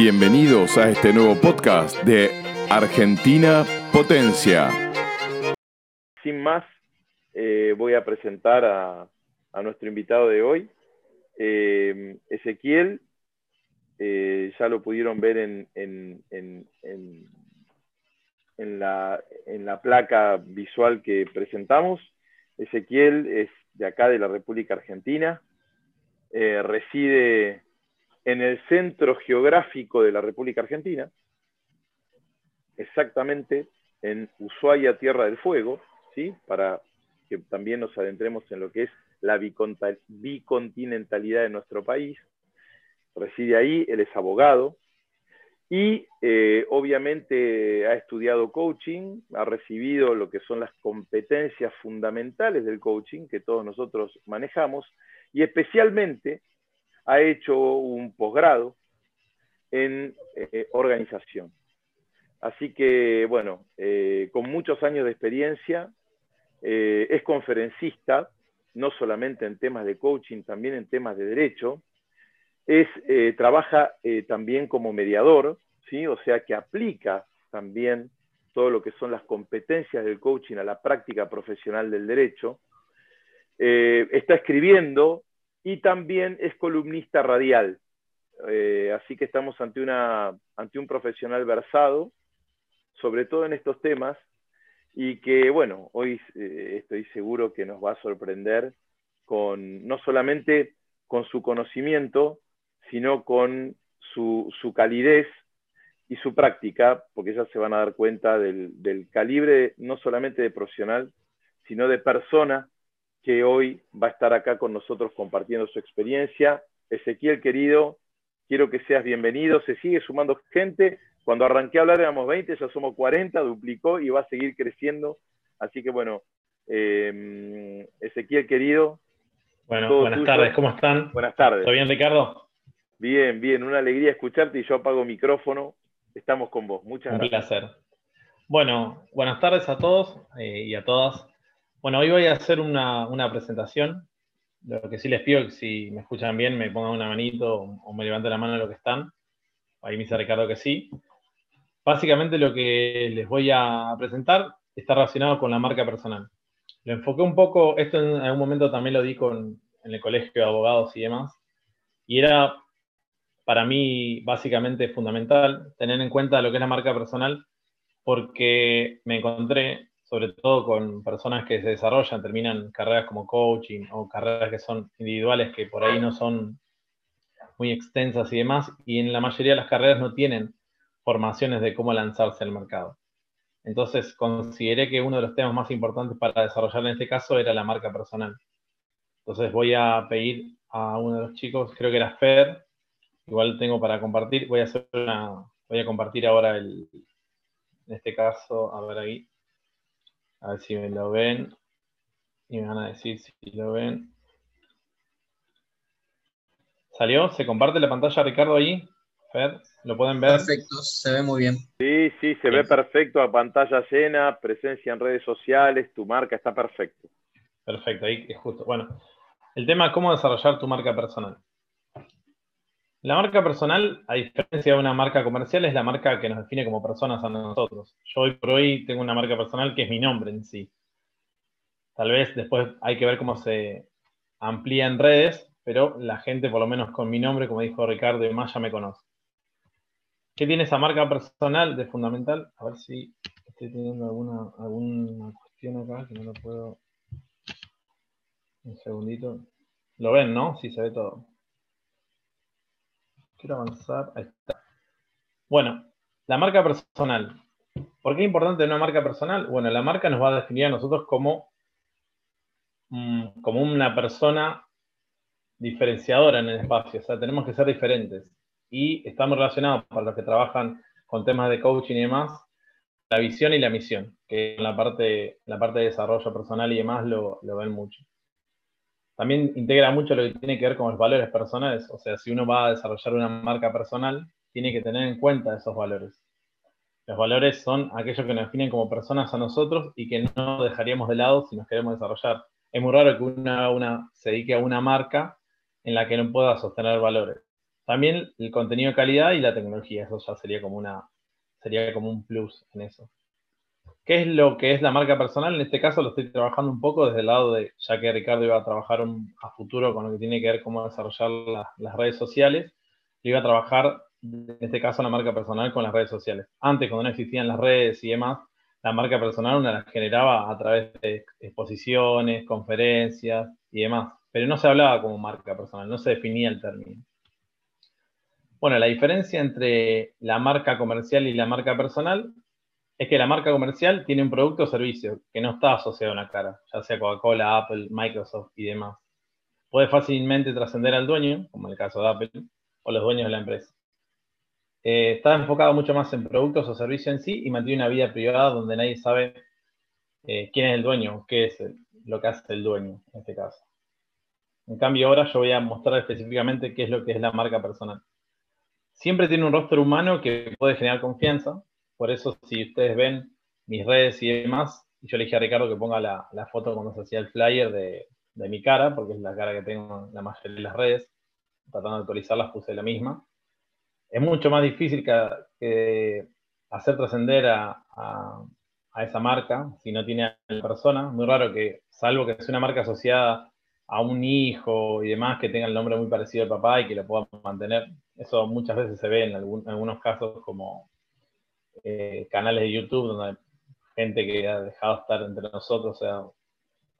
Bienvenidos a este nuevo podcast de Argentina Potencia. Sin más, eh, voy a presentar a, nuestro invitado de hoy, eh, Ezequiel. Eh, ya lo pudieron ver en, la, en la placa visual que presentamos. Ezequiel es de acá, de la República Argentina. reside en el centro geográfico de la República Argentina, exactamente en Ushuaia, Tierra del Fuego, ¿sí? para que también nos adentremos en lo que es la bicontinentalidad de nuestro país. Reside ahí, él es abogado y eh, obviamente ha estudiado coaching, ha recibido lo que son las competencias fundamentales del coaching que todos nosotros manejamos y especialmente ha hecho un posgrado en eh, organización. Así que, bueno, eh, con muchos años de experiencia, eh, es conferencista, no solamente en temas de coaching, también en temas de derecho. Es, trabaja también como mediador, ¿sí? o sea que aplica también todo lo que son las competencias del coaching a la práctica profesional del derecho. está escribiendo y también es columnista radial. Eh, así que estamos ante, una, ante un profesional versado, sobre todo en estos temas, y que, bueno, hoy eh, estoy seguro que nos va a sorprender con, no solamente con su conocimiento, sino con su, calidez y su práctica, porque ya se van a dar cuenta del, del calibre no solamente de profesional, sino de persona que hoy va a estar acá con nosotros compartiendo su experiencia. Ezequiel, querido, quiero que seas bienvenido. Se sigue sumando gente. Cuando arranqué a hablar éramos 20, ya somos 40, duplicó y va a seguir creciendo. Así que bueno, eh, Ezequiel, querido. Bueno, buenas tardes, ¿cómo están? Buenas tardes. ¿Todo bien, Ricardo? Bien, bien, una alegría escucharte y yo apago micrófono. Estamos con vos. Muchas gracias. Un placer. Bueno, buenas tardes a todos eh, y a todas. Bueno, hoy voy a hacer una, presentación. Lo que sí les pido si me escuchan bien me pongan una manito o me levanten la mano a lo que están. Ahí me dice Ricardo que sí. Básicamente lo que les voy a presentar está relacionado con la marca personal. Lo enfoqué un poco, esto en algún momento también lo di con, en el colegio de abogados y demás, y era para mí básicamente fundamental tener en cuenta lo que es la marca personal porque me encontré sobre todo con personas que se desarrollan, terminan carreras como coaching o carreras que son individuales que por ahí no son muy extensas y demás, y en la mayoría de las carreras no tienen formaciones de cómo lanzarse al mercado. Entonces consideré que uno de los temas más importantes para desarrollar en este caso era la marca personal. Entonces voy a pedir a uno de los chicos, creo que era Fer, igual tengo para compartir, voy a hacer una, voy a compartir ahora el, en este caso, a ver ahí, a ver si me lo ven. Y me van a decir si lo ven. ¿Salió? ¿Se comparte la pantalla, Ricardo, ahí? Fer, ¿lo pueden ver? Perfecto, se ve muy bien. Sí, sí, se ve perfecto a pantalla llena, presencia en redes sociales, tu marca está perfecto. Perfecto, ahí es justo. Bueno, el tema es cómo desarrollar tu marca personal. La marca personal, a diferencia de una marca comercial, es la marca que nos define como personas a nosotros. Yo hoy por hoy tengo una marca personal que es mi nombre en sí. Tal vez después hay que ver cómo se amplía en redes, pero la gente, por lo menos con mi nombre, como dijo Ricardo y más, ya me conoce. ¿Qué tiene esa marca personal de fundamental? A ver si estoy teniendo alguna, alguna cuestión acá que no lo puedo. Un segundito. Lo ven, ¿no? Sí, se ve todo. Quiero avanzar. Ahí. Bueno, la marca personal. ¿Por qué es importante una marca personal? Bueno, la marca nos va a definir a nosotros como, mm, como una persona diferenciadora en el espacio. O sea, tenemos que ser diferentes. Y estamos relacionados, para los que trabajan con temas de coaching y demás, la visión y la misión, que en la parte, la parte de desarrollo personal y demás lo, lo ven mucho también integra mucho lo que tiene que ver con los valores personales. O sea, si uno va a desarrollar una marca personal, tiene que tener en cuenta esos valores. Los valores son aquellos que nos definen como personas a nosotros y que no dejaríamos de lado si nos queremos desarrollar. Es muy raro que una, una se dedique a una marca en la que no pueda sostener valores. también el contenido de calidad y la tecnología, eso ya sería como una, sería como un plus en eso. ¿Qué es lo que es la marca personal? En este caso lo estoy trabajando un poco desde el lado de, ya que Ricardo iba a trabajar a futuro con lo que tiene que ver cómo desarrollar las redes sociales, iba a trabajar en este caso la marca personal con las redes sociales. Antes, cuando no existían las redes y demás, la marca personal una la generaba a través de exposiciones, conferencias y demás, pero no se hablaba como marca personal, no se definía el término. Bueno, la diferencia entre la marca comercial y la marca personal es que la marca comercial tiene un producto o servicio que no está asociado a una cara, ya sea Coca-Cola, Apple, Microsoft y demás. Puede fácilmente trascender al dueño, como en el caso de Apple, o los dueños de la empresa. Eh, está enfocado mucho más en productos o servicios en sí y mantiene una vida privada donde nadie sabe eh, quién es el dueño, qué es lo que hace el dueño en este caso. En cambio, ahora yo voy a mostrar específicamente qué es lo que es la marca personal. Siempre tiene un rostro humano que puede generar confianza, por eso, si ustedes ven mis redes y demás, yo le dije a Ricardo que ponga la, foto cuando se hacía el flyer de, mi cara, porque es la cara que tengo en la mayoría de las redes. Tratando de actualizarlas, puse la misma. Es mucho más difícil que, hacer trascender a, esa marca si no tiene a la persona. Muy raro que, salvo que sea una marca asociada a un hijo y demás que tenga el nombre muy parecido al papá y que lo pueda mantener. Eso muchas veces se ve en algunos casos como eh, canales de YouTube donde hay gente que ha dejado de estar entre nosotros, o sea,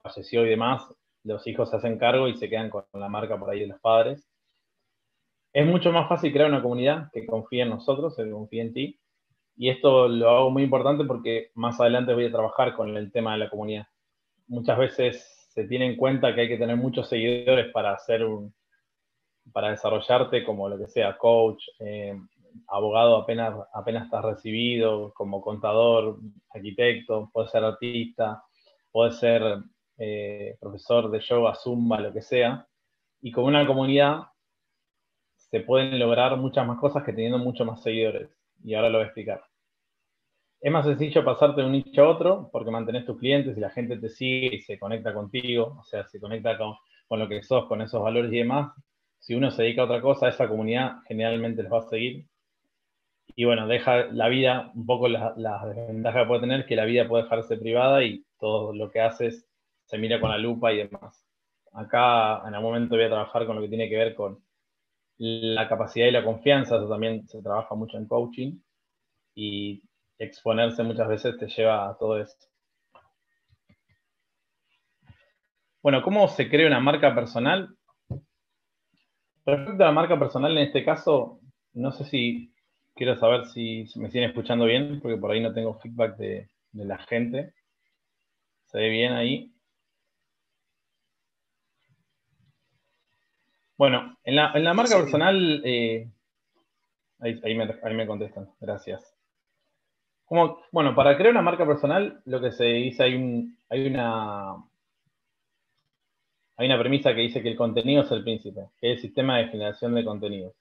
falleció y demás, los hijos se hacen cargo y se quedan con la marca por ahí de los padres. Es mucho más fácil crear una comunidad que confíe en nosotros, que confíe en ti. Y esto lo hago muy importante porque más adelante voy a trabajar con el tema de la comunidad. Muchas veces se tiene en cuenta que hay que tener muchos seguidores para hacer para desarrollarte como lo que sea, coach, eh, abogado apenas, apenas estás recibido, como contador, arquitecto, puedes ser artista, puedes ser eh, profesor de yoga, zumba, lo que sea. Y con una comunidad se pueden lograr muchas más cosas que teniendo muchos más seguidores. Y ahora lo voy a explicar. Es más sencillo pasarte de un nicho a otro porque mantenés tus clientes y la gente te sigue y se conecta contigo, o sea, se conecta con, con lo que sos, con esos valores y demás. Si uno se dedica a otra cosa, esa comunidad generalmente les va a seguir y bueno, deja la vida, un poco la, desventaja que puede tener, que la vida puede dejarse privada y todo lo que haces se mira con la lupa y demás. Acá en algún momento voy a trabajar con lo que tiene que ver con la capacidad y la confianza, eso también se trabaja mucho en coaching y exponerse muchas veces te lleva a todo eso. Bueno, ¿cómo se crea una marca personal? Respecto a la marca personal, en este caso, no sé si Quiero saber si me siguen escuchando bien, porque por ahí no tengo feedback de, la gente. ¿Se ve bien ahí? Bueno, en la, marca personal, eh, ahí, me, contestan, gracias. Como, bueno, para crear una marca personal, lo que se dice, hay, un, hay, una, hay una premisa que dice que el contenido es el príncipe, que es el sistema de generación de contenidos.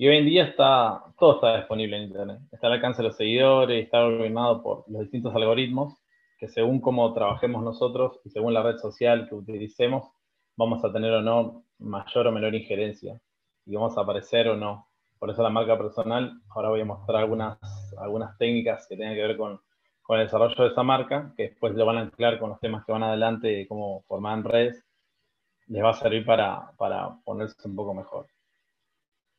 Y hoy en día está, todo está disponible en Internet. Está al alcance de los seguidores, está ordenado por los distintos algoritmos, que según cómo trabajemos nosotros y según la red social que utilicemos, vamos a tener o no mayor o menor injerencia. Y vamos a aparecer o no. Por eso la marca personal, ahora voy a mostrar algunas, algunas técnicas que tienen que ver con, con el desarrollo de esa marca, que después lo van a anclar con los temas que van adelante, de cómo formar redes, les va a servir para, para ponerse un poco mejor.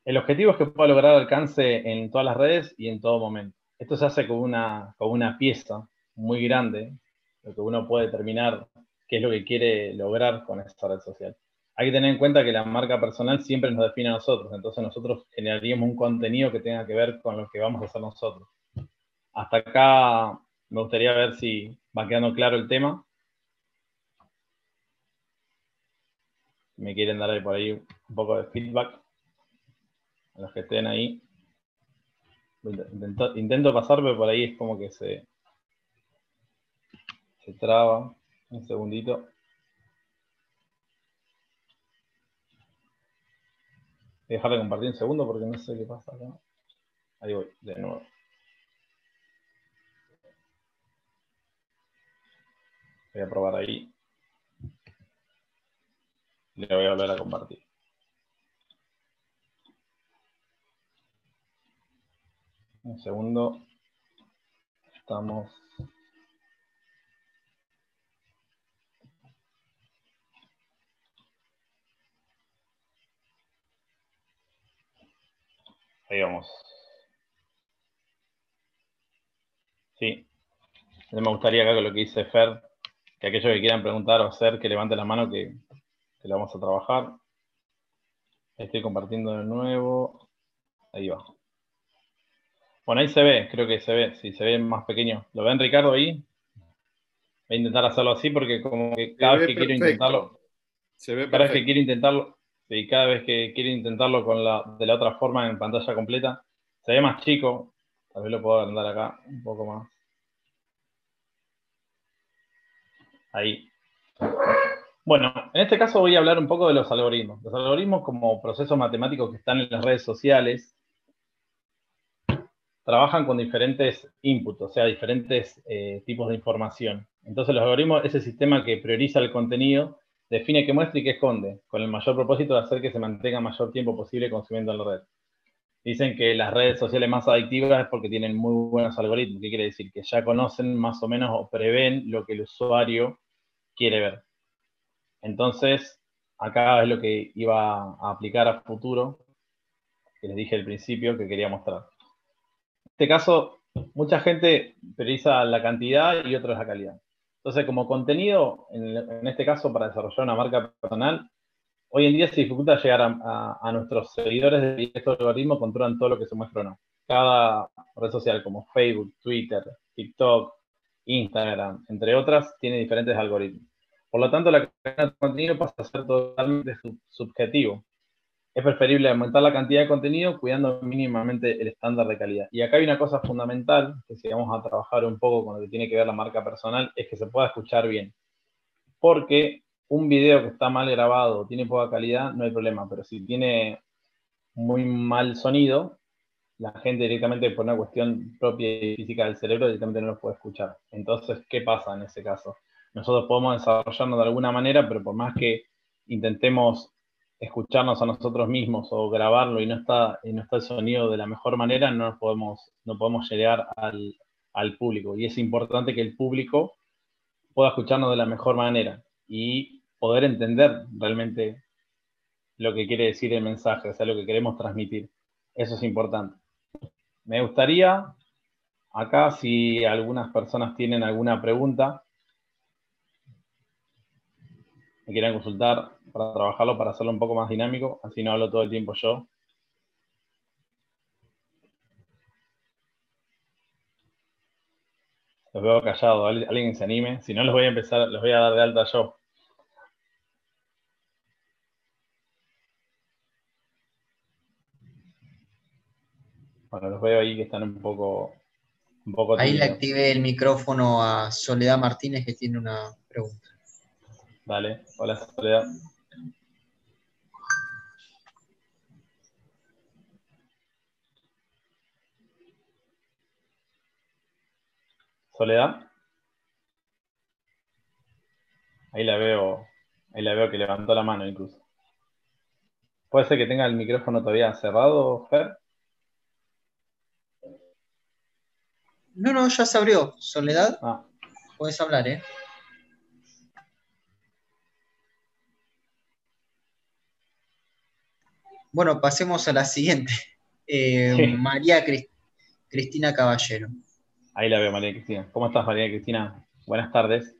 El objetivo es que pueda lograr alcance en todas las redes y en todo momento. Esto se hace con una, una pieza muy grande, lo que uno puede determinar qué es lo que quiere lograr con esta red social. Hay que tener en cuenta que la marca personal siempre nos define a nosotros, entonces nosotros generaríamos un contenido que tenga que ver con lo que vamos a hacer nosotros. Hasta acá me gustaría ver si va quedando claro el tema. Me quieren dar por ahí un poco de feedback los que estén ahí. Intento, pasar, pero por ahí es como que se, se traba. Un segundito. Voy a dejar de compartir un segundo porque no sé qué pasa acá. Ahí voy, de nuevo. Voy a probar ahí. Le voy a volver a compartir. Un segundo. Estamos. Ahí vamos. Sí. Me gustaría acá con lo que dice Fer, que aquellos que quieran preguntar o hacer, que levanten la mano que, que la vamos a trabajar. Estoy compartiendo de nuevo. Ahí va. Bueno, ahí se ve, creo que se ve, si se ve más pequeño. ¿Lo ven Ricardo ahí? Voy a intentar hacerlo así porque como que cada vez que quiero intentarlo, se ve cada vez que quiero intentarlo, y cada vez que quiero intentarlo con la, de la otra forma en pantalla completa, se ve más chico. Tal vez lo puedo agrandar acá un poco más. Ahí. Bueno, en este caso voy a hablar un poco de los algoritmos. Los algoritmos como procesos matemáticos que están en las redes sociales trabajan con diferentes inputs, o sea, diferentes eh, tipos de información. Entonces los algoritmos, ese sistema que prioriza el contenido, define qué muestra y qué esconde, con el mayor propósito de hacer que se mantenga mayor tiempo posible consumiendo la red. Dicen que las redes sociales más adictivas es porque tienen muy buenos algoritmos. ¿Qué quiere decir? Que ya conocen más o menos o prevén lo que el usuario quiere ver. Entonces, acá es lo que iba a aplicar a futuro, que les dije al principio que quería mostrar. Este caso, mucha gente prioriza la cantidad y otros la calidad. Entonces, como contenido, en, este caso, para desarrollar una marca personal, hoy en día se dificulta llegar a, nuestros seguidores de estos algoritmos controlan todo lo que se muestra o no. Cada red social como Facebook, Twitter, TikTok, Instagram, entre otras, tiene diferentes algoritmos. Por lo tanto, la calidad de contenido pasa a ser totalmente subjetivo. Es preferible aumentar la cantidad de contenido cuidando mínimamente el estándar de calidad. Y acá hay una cosa fundamental, que si vamos a trabajar un poco con lo que tiene que ver la marca personal, es que se pueda escuchar bien. Porque un video que está mal grabado, tiene poca calidad, no hay problema, pero si tiene muy mal sonido, la gente directamente por una cuestión propia y física del cerebro directamente no lo puede escuchar. Entonces, ¿qué pasa en ese caso? nosotros podemos desarrollarnos de alguna manera, pero por más que intentemos escucharnos a nosotros mismos o grabarlo y no está, y no está el sonido de la mejor manera, no, podemos, no podemos llegar al, al público. Y es importante que el público pueda escucharnos de la mejor manera y poder entender realmente lo que quiere decir el mensaje, o sea, lo que queremos transmitir. Eso es importante. Me gustaría, acá, si algunas personas tienen alguna pregunta, me quieran consultar para trabajarlo, para hacerlo un poco más dinámico, así no hablo todo el tiempo yo. Los veo callados, alguien se anime. Si no, los voy a empezar, los voy a dar de alta yo. Bueno, los veo ahí que están un poco. Un poco ahí le activé el micrófono a Soledad Martínez que tiene una pregunta. Dale, hola Soledad. Soledad. Ahí la veo, ahí la veo que levantó la mano incluso. ¿Puede ser que tenga el micrófono todavía cerrado, Fer? No, no, ya se abrió. Soledad, ah. puedes hablar, ¿eh? Bueno, pasemos a la siguiente. Eh, María Cristina Caballero. Ahí la veo, María Cristina. ¿Cómo estás, María Cristina? Buenas tardes.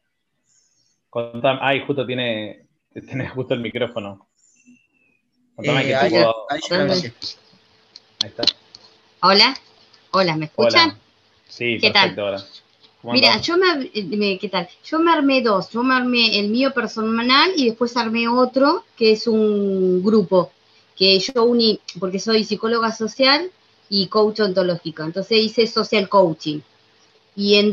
Contame, ay, justo tiene, tiene justo el micrófono. Contame eh, ahí, ahí, está. Hola, hola, ¿me escuchan? Sí, ¿Qué perfecto tal? ahora. Mira, yo me, ¿qué tal? Yo me armé dos. Yo me armé el mío personal y después armé otro que es un grupo que yo uní, porque soy psicóloga social y coach ontológico, entonces hice social coaching. Y en,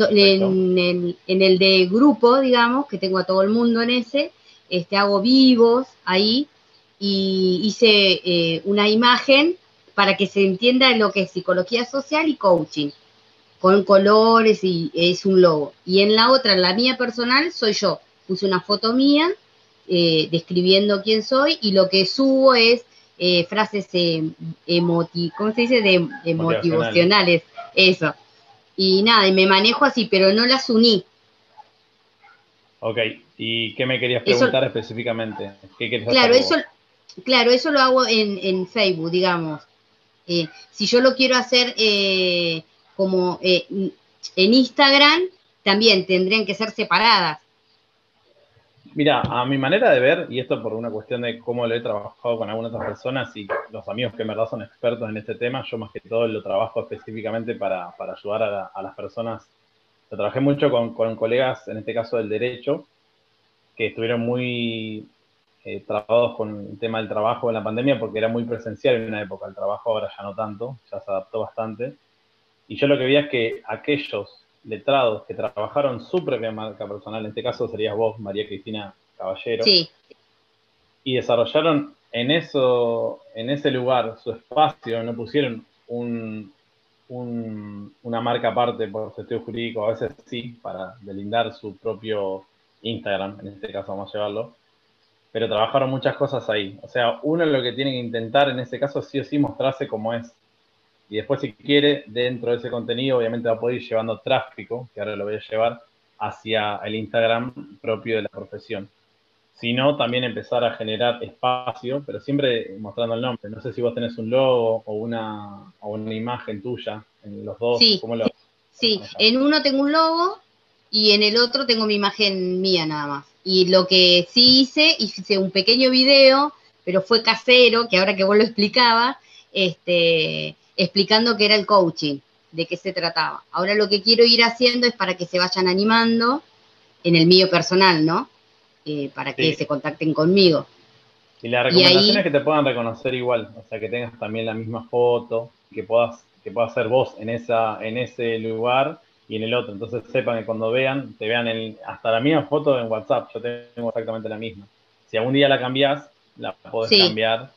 el, de grupo, digamos, que tengo a todo el mundo en ese, este, hago vivos ahí y hice eh, una imagen para que se entienda lo que es psicología social y coaching, con colores y es un logo. Y en la otra, en la mía personal, soy yo. Puse una foto mía eh, describiendo quién soy y lo que subo es eh, frases eh, ¿cómo se dice? De, motivacionales. Eso. Y nada, y me manejo así, pero no las uní. Ok, ¿y qué me querías preguntar específicamente? ¿Qué claro, eso, claro, eso lo hago en, Facebook, digamos. Eh, si yo lo quiero hacer eh, como eh, en Instagram, también tendrían que ser separadas. Mira, a mi manera de ver, y esto por una cuestión de cómo lo he trabajado con algunas otras personas y los amigos que en verdad son expertos en este tema, yo más que todo lo trabajo específicamente para, ayudar a, las personas. Lo trabajé mucho con, colegas, en este caso del derecho, que estuvieron muy eh, trabajados con el tema del trabajo en la pandemia porque era muy presencial en una época. El trabajo ahora ya no tanto, ya se adaptó bastante. Y yo lo que vi es que aquellos letrados que trabajaron su propia marca personal, en este caso serías vos, María Cristina Caballero, sí. y desarrollaron en, eso, en ese lugar su espacio, no pusieron un, una marca aparte por sentido jurídico, a veces sí, para delindar su propio Instagram, en este caso vamos a llevarlo, pero trabajaron muchas cosas ahí. O sea, uno lo que tiene que intentar en este caso sí o sí mostrarse como es, y después, si quiere, dentro de ese contenido, obviamente va a poder ir llevando tráfico, que ahora lo voy a llevar, hacia el Instagram propio de la profesión. Si no, también empezar a generar espacio, pero siempre mostrando el nombre. No sé si vos tenés un logo o una, o una imagen tuya en los dos. Sí, sí. en uno tengo un logo y en el otro tengo mi imagen mía nada más. Y lo que sí hice, hice un pequeño video, pero fue casero, que ahora que vos lo explicabas, este, explicando qué era el coaching, de qué se trataba. Ahora lo que quiero ir haciendo es para que se vayan animando en el mío personal, ¿no? Eh, para que se contacten conmigo. Y la recomendación es que te puedan reconocer igual, o sea, que tengas también la misma foto, que puedas, que puedas ser vos en, esa, en ese lugar y en el otro. Entonces sepan que cuando vean, te vean el, hasta la misma foto en WhatsApp, yo tengo exactamente la misma. Si algún día la cambias, la podés cambiar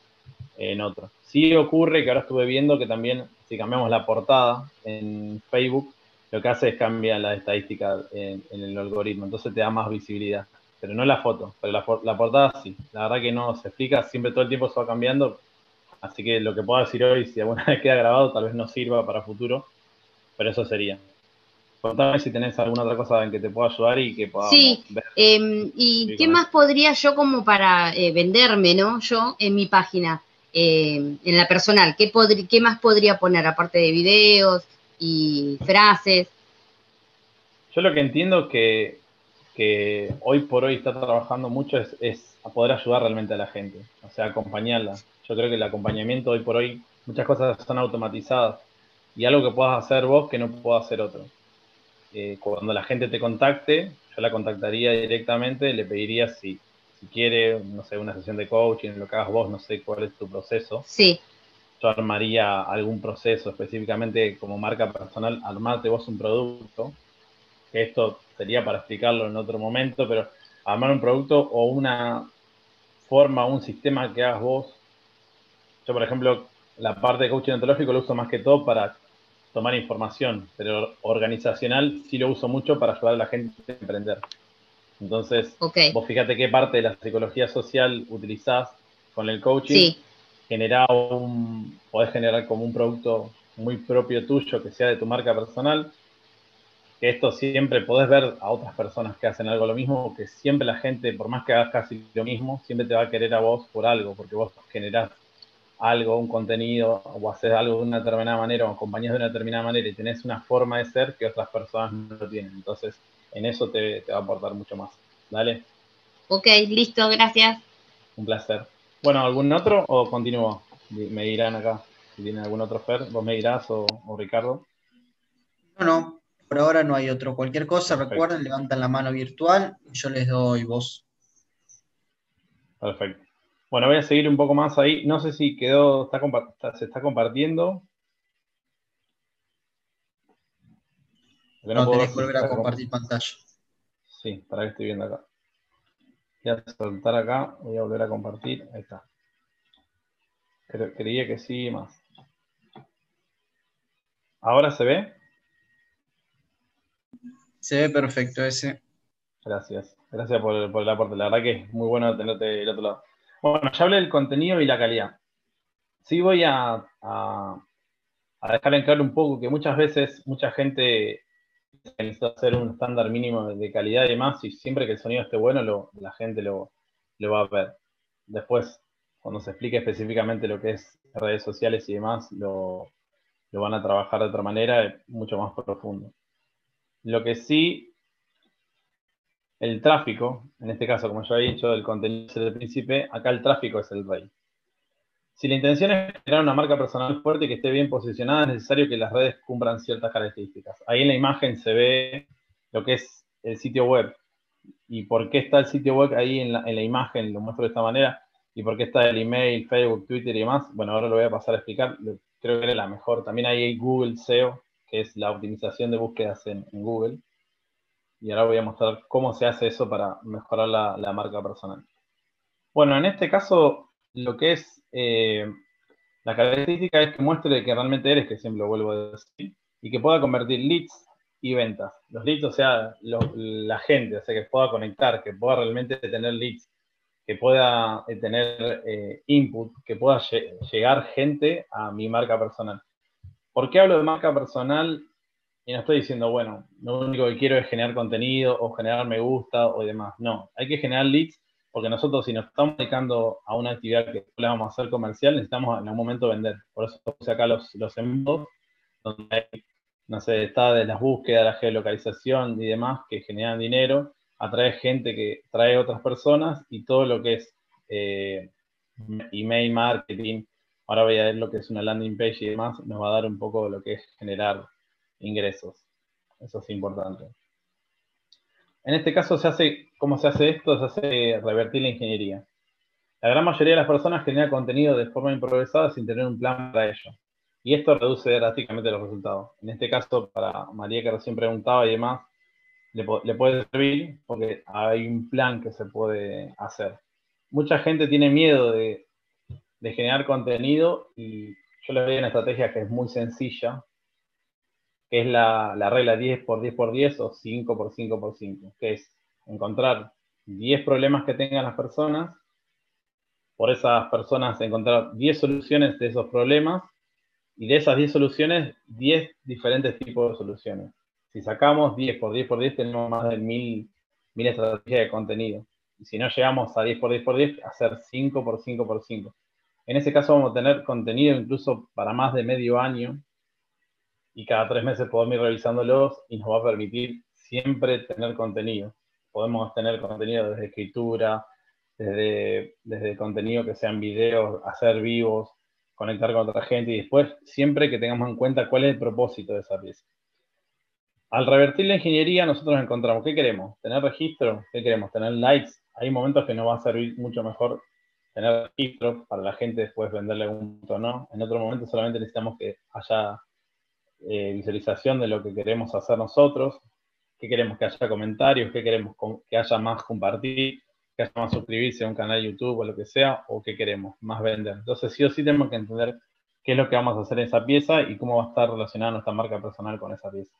en otro. Sí ocurre que ahora estuve viendo que también, si cambiamos la portada en Facebook, lo que hace es cambiar la estadística en, el algoritmo, entonces te da más visibilidad. Pero no la foto, pero la, la, portada sí. La verdad que no se explica, siempre todo el tiempo se va cambiando. Así que lo que puedo decir hoy, si alguna vez queda grabado, tal vez no sirva para futuro, pero eso sería. Contame si tenés alguna otra cosa en que te pueda ayudar y que pueda sí, em, ¿y qué más podría yo como para eh, venderme, no? Yo en mi página. Eh, en la personal? ¿Qué, ¿Qué más podría poner aparte de videos y frases? Yo lo que entiendo que, que hoy por hoy está trabajando mucho es, es, a poder ayudar realmente a la gente, o sea, acompañarla. Yo creo que el acompañamiento hoy por hoy, muchas cosas están automatizadas y algo que puedas hacer vos que no pueda hacer otro. Eh, cuando la gente te contacte, yo la contactaría directamente, le pediría si, si quiere, no sé, una sesión de coaching, lo que hagas vos, no sé cuál es tu proceso. Sí. Yo armaría algún proceso específicamente como marca personal, armarte vos un producto, que esto sería para explicarlo en otro momento, pero armar un producto o una forma, un sistema que hagas vos. Yo, por ejemplo, la parte de coaching ontológico lo uso más que todo para tomar información, pero organizacional sí lo uso mucho para ayudar a la gente a emprender. Entonces, vos fíjate qué parte de la psicología social utilizás con el coaching. Sí. un, podés generar como un producto muy propio tuyo que sea de tu marca personal. Que esto siempre podés ver a otras personas que hacen algo lo mismo, que siempre la gente, por más que hagas casi lo mismo, siempre te va a querer a vos por algo, porque vos generás algo, un contenido, o haces algo de una determinada manera, o acompañás de una determinada manera y tenés una forma de ser que otras personas no tienen. Entonces, en eso te, va a aportar mucho más. Dale. Ok, listo, gracias. Un placer. Bueno, ¿algún otro o continúo? Me dirán acá. Si tienen algún otro Fer, vos me dirás o, Ricardo. No, no, por ahora no hay otro. Cualquier cosa, recuerden, levantan la mano virtual y yo les doy voz. Perfecto. Bueno, voy a seguir un poco más ahí. No sé si quedó, se está compartiendo. No, tenés que volver a compartir pantalla. Sí, para que estoy viendo acá. Voy a soltar acá, voy a volver a compartir. Ahí está. creía que sí, más. ¿Ahora se ve? Se ve perfecto ese. Gracias. Gracias por, el aporte. La verdad que es muy bueno tenerte del otro lado. Bueno, ya hablé del contenido y la calidad. Sí voy a a dejar en claro un poco que muchas veces mucha gente necesita hacer un estándar mínimo de calidad y demás, y siempre que el sonido esté bueno, la gente lo, va a ver. Después, cuando se explique específicamente lo que es redes sociales y demás, lo, van a trabajar de otra manera, mucho más profundo. Lo que sí, el tráfico, en este caso, como yo había dicho, del contenido del príncipe, acá el tráfico es el rey. Si la intención es generar una marca personal fuerte que esté bien posicionada, es necesario que las redes cumplan ciertas características. Ahí en la imagen se ve lo que es el sitio web. ¿Y por qué está el sitio web ahí en la, imagen? Lo muestro de esta manera. ¿Y por qué está el email, Facebook, Twitter y demás? Bueno, ahora lo voy a pasar a explicar. Creo que era la mejor. También hay Google SEO, que es la optimización de búsquedas en, Google. Y ahora voy a mostrar cómo se hace eso para mejorar la marca personal. Bueno, en este caso lo que es eh, la característica es que muestre que realmente eres, que siempre lo vuelvo a decir, y que pueda convertir leads y ventas. Los leads, o sea, la gente, o sea, que pueda conectar, que pueda realmente tener leads, que pueda eh, tener eh, input, que pueda llegar gente a mi marca personal. ¿Por qué hablo de marca personal? Y no estoy diciendo, bueno, lo único que quiero es generar contenido o generar me gusta o demás. No, hay que generar leads porque nosotros si nos estamos dedicando a una actividad que le vamos a hacer comercial, necesitamos en algún momento vender. Por eso puse acá los, los donde hay, no sé, está de las búsquedas, la geolocalización y demás que generan dinero, atrae gente que trae otras personas y todo lo que es eh, email marketing, ahora voy a ver lo que es una landing page y demás, nos va a dar un poco lo que es generar ingresos. Eso es importante. En este caso, se hace, ¿cómo se hace esto? Se hace revertir la ingeniería. La gran mayoría de las personas generan contenido de forma improvisada sin tener un plan para ello. Y esto reduce drásticamente los resultados. En este caso, para María que recién preguntaba y demás, le, puede servir porque hay un plan que se puede hacer. Mucha gente tiene miedo de, generar contenido y yo le doy una estrategia que es muy sencilla, que es la, regla 10 por 10 por 10 o 5 por 5 por 5, que es encontrar 10 problemas que tengan las personas, por esas personas encontrar 10 soluciones de esos problemas y de esas 10 soluciones, 10 diferentes tipos de soluciones. Si sacamos 10 por 10 por 10, tenemos más de 1000, 1000 estrategias de contenido. Y si no llegamos a 10 por 10 por 10, hacer 5 por 5 por 5. En ese caso vamos a tener contenido incluso para más de medio año y cada tres meses podemos ir revisándolos y nos va a permitir siempre tener contenido. Podemos tener contenido desde escritura, desde, desde contenido que sean videos, hacer vivos, conectar con otra gente y después siempre que tengamos en cuenta cuál es el propósito de esa pieza. Al revertir la ingeniería nosotros encontramos, ¿qué queremos? ¿Tener registro? ¿Qué queremos? ¿Tener likes? Hay momentos que nos va a servir mucho mejor tener registro para la gente después venderle un punto no. En otro momento solamente necesitamos que haya eh, visualización de lo que queremos hacer nosotros, qué queremos que haya comentarios, qué queremos que haya más compartir, que haya más suscribirse a un canal de YouTube o lo que sea, o qué queremos más vender. Entonces sí o sí tenemos que entender qué es lo que vamos a hacer en esa pieza y cómo va a estar relacionada nuestra marca personal con esa pieza.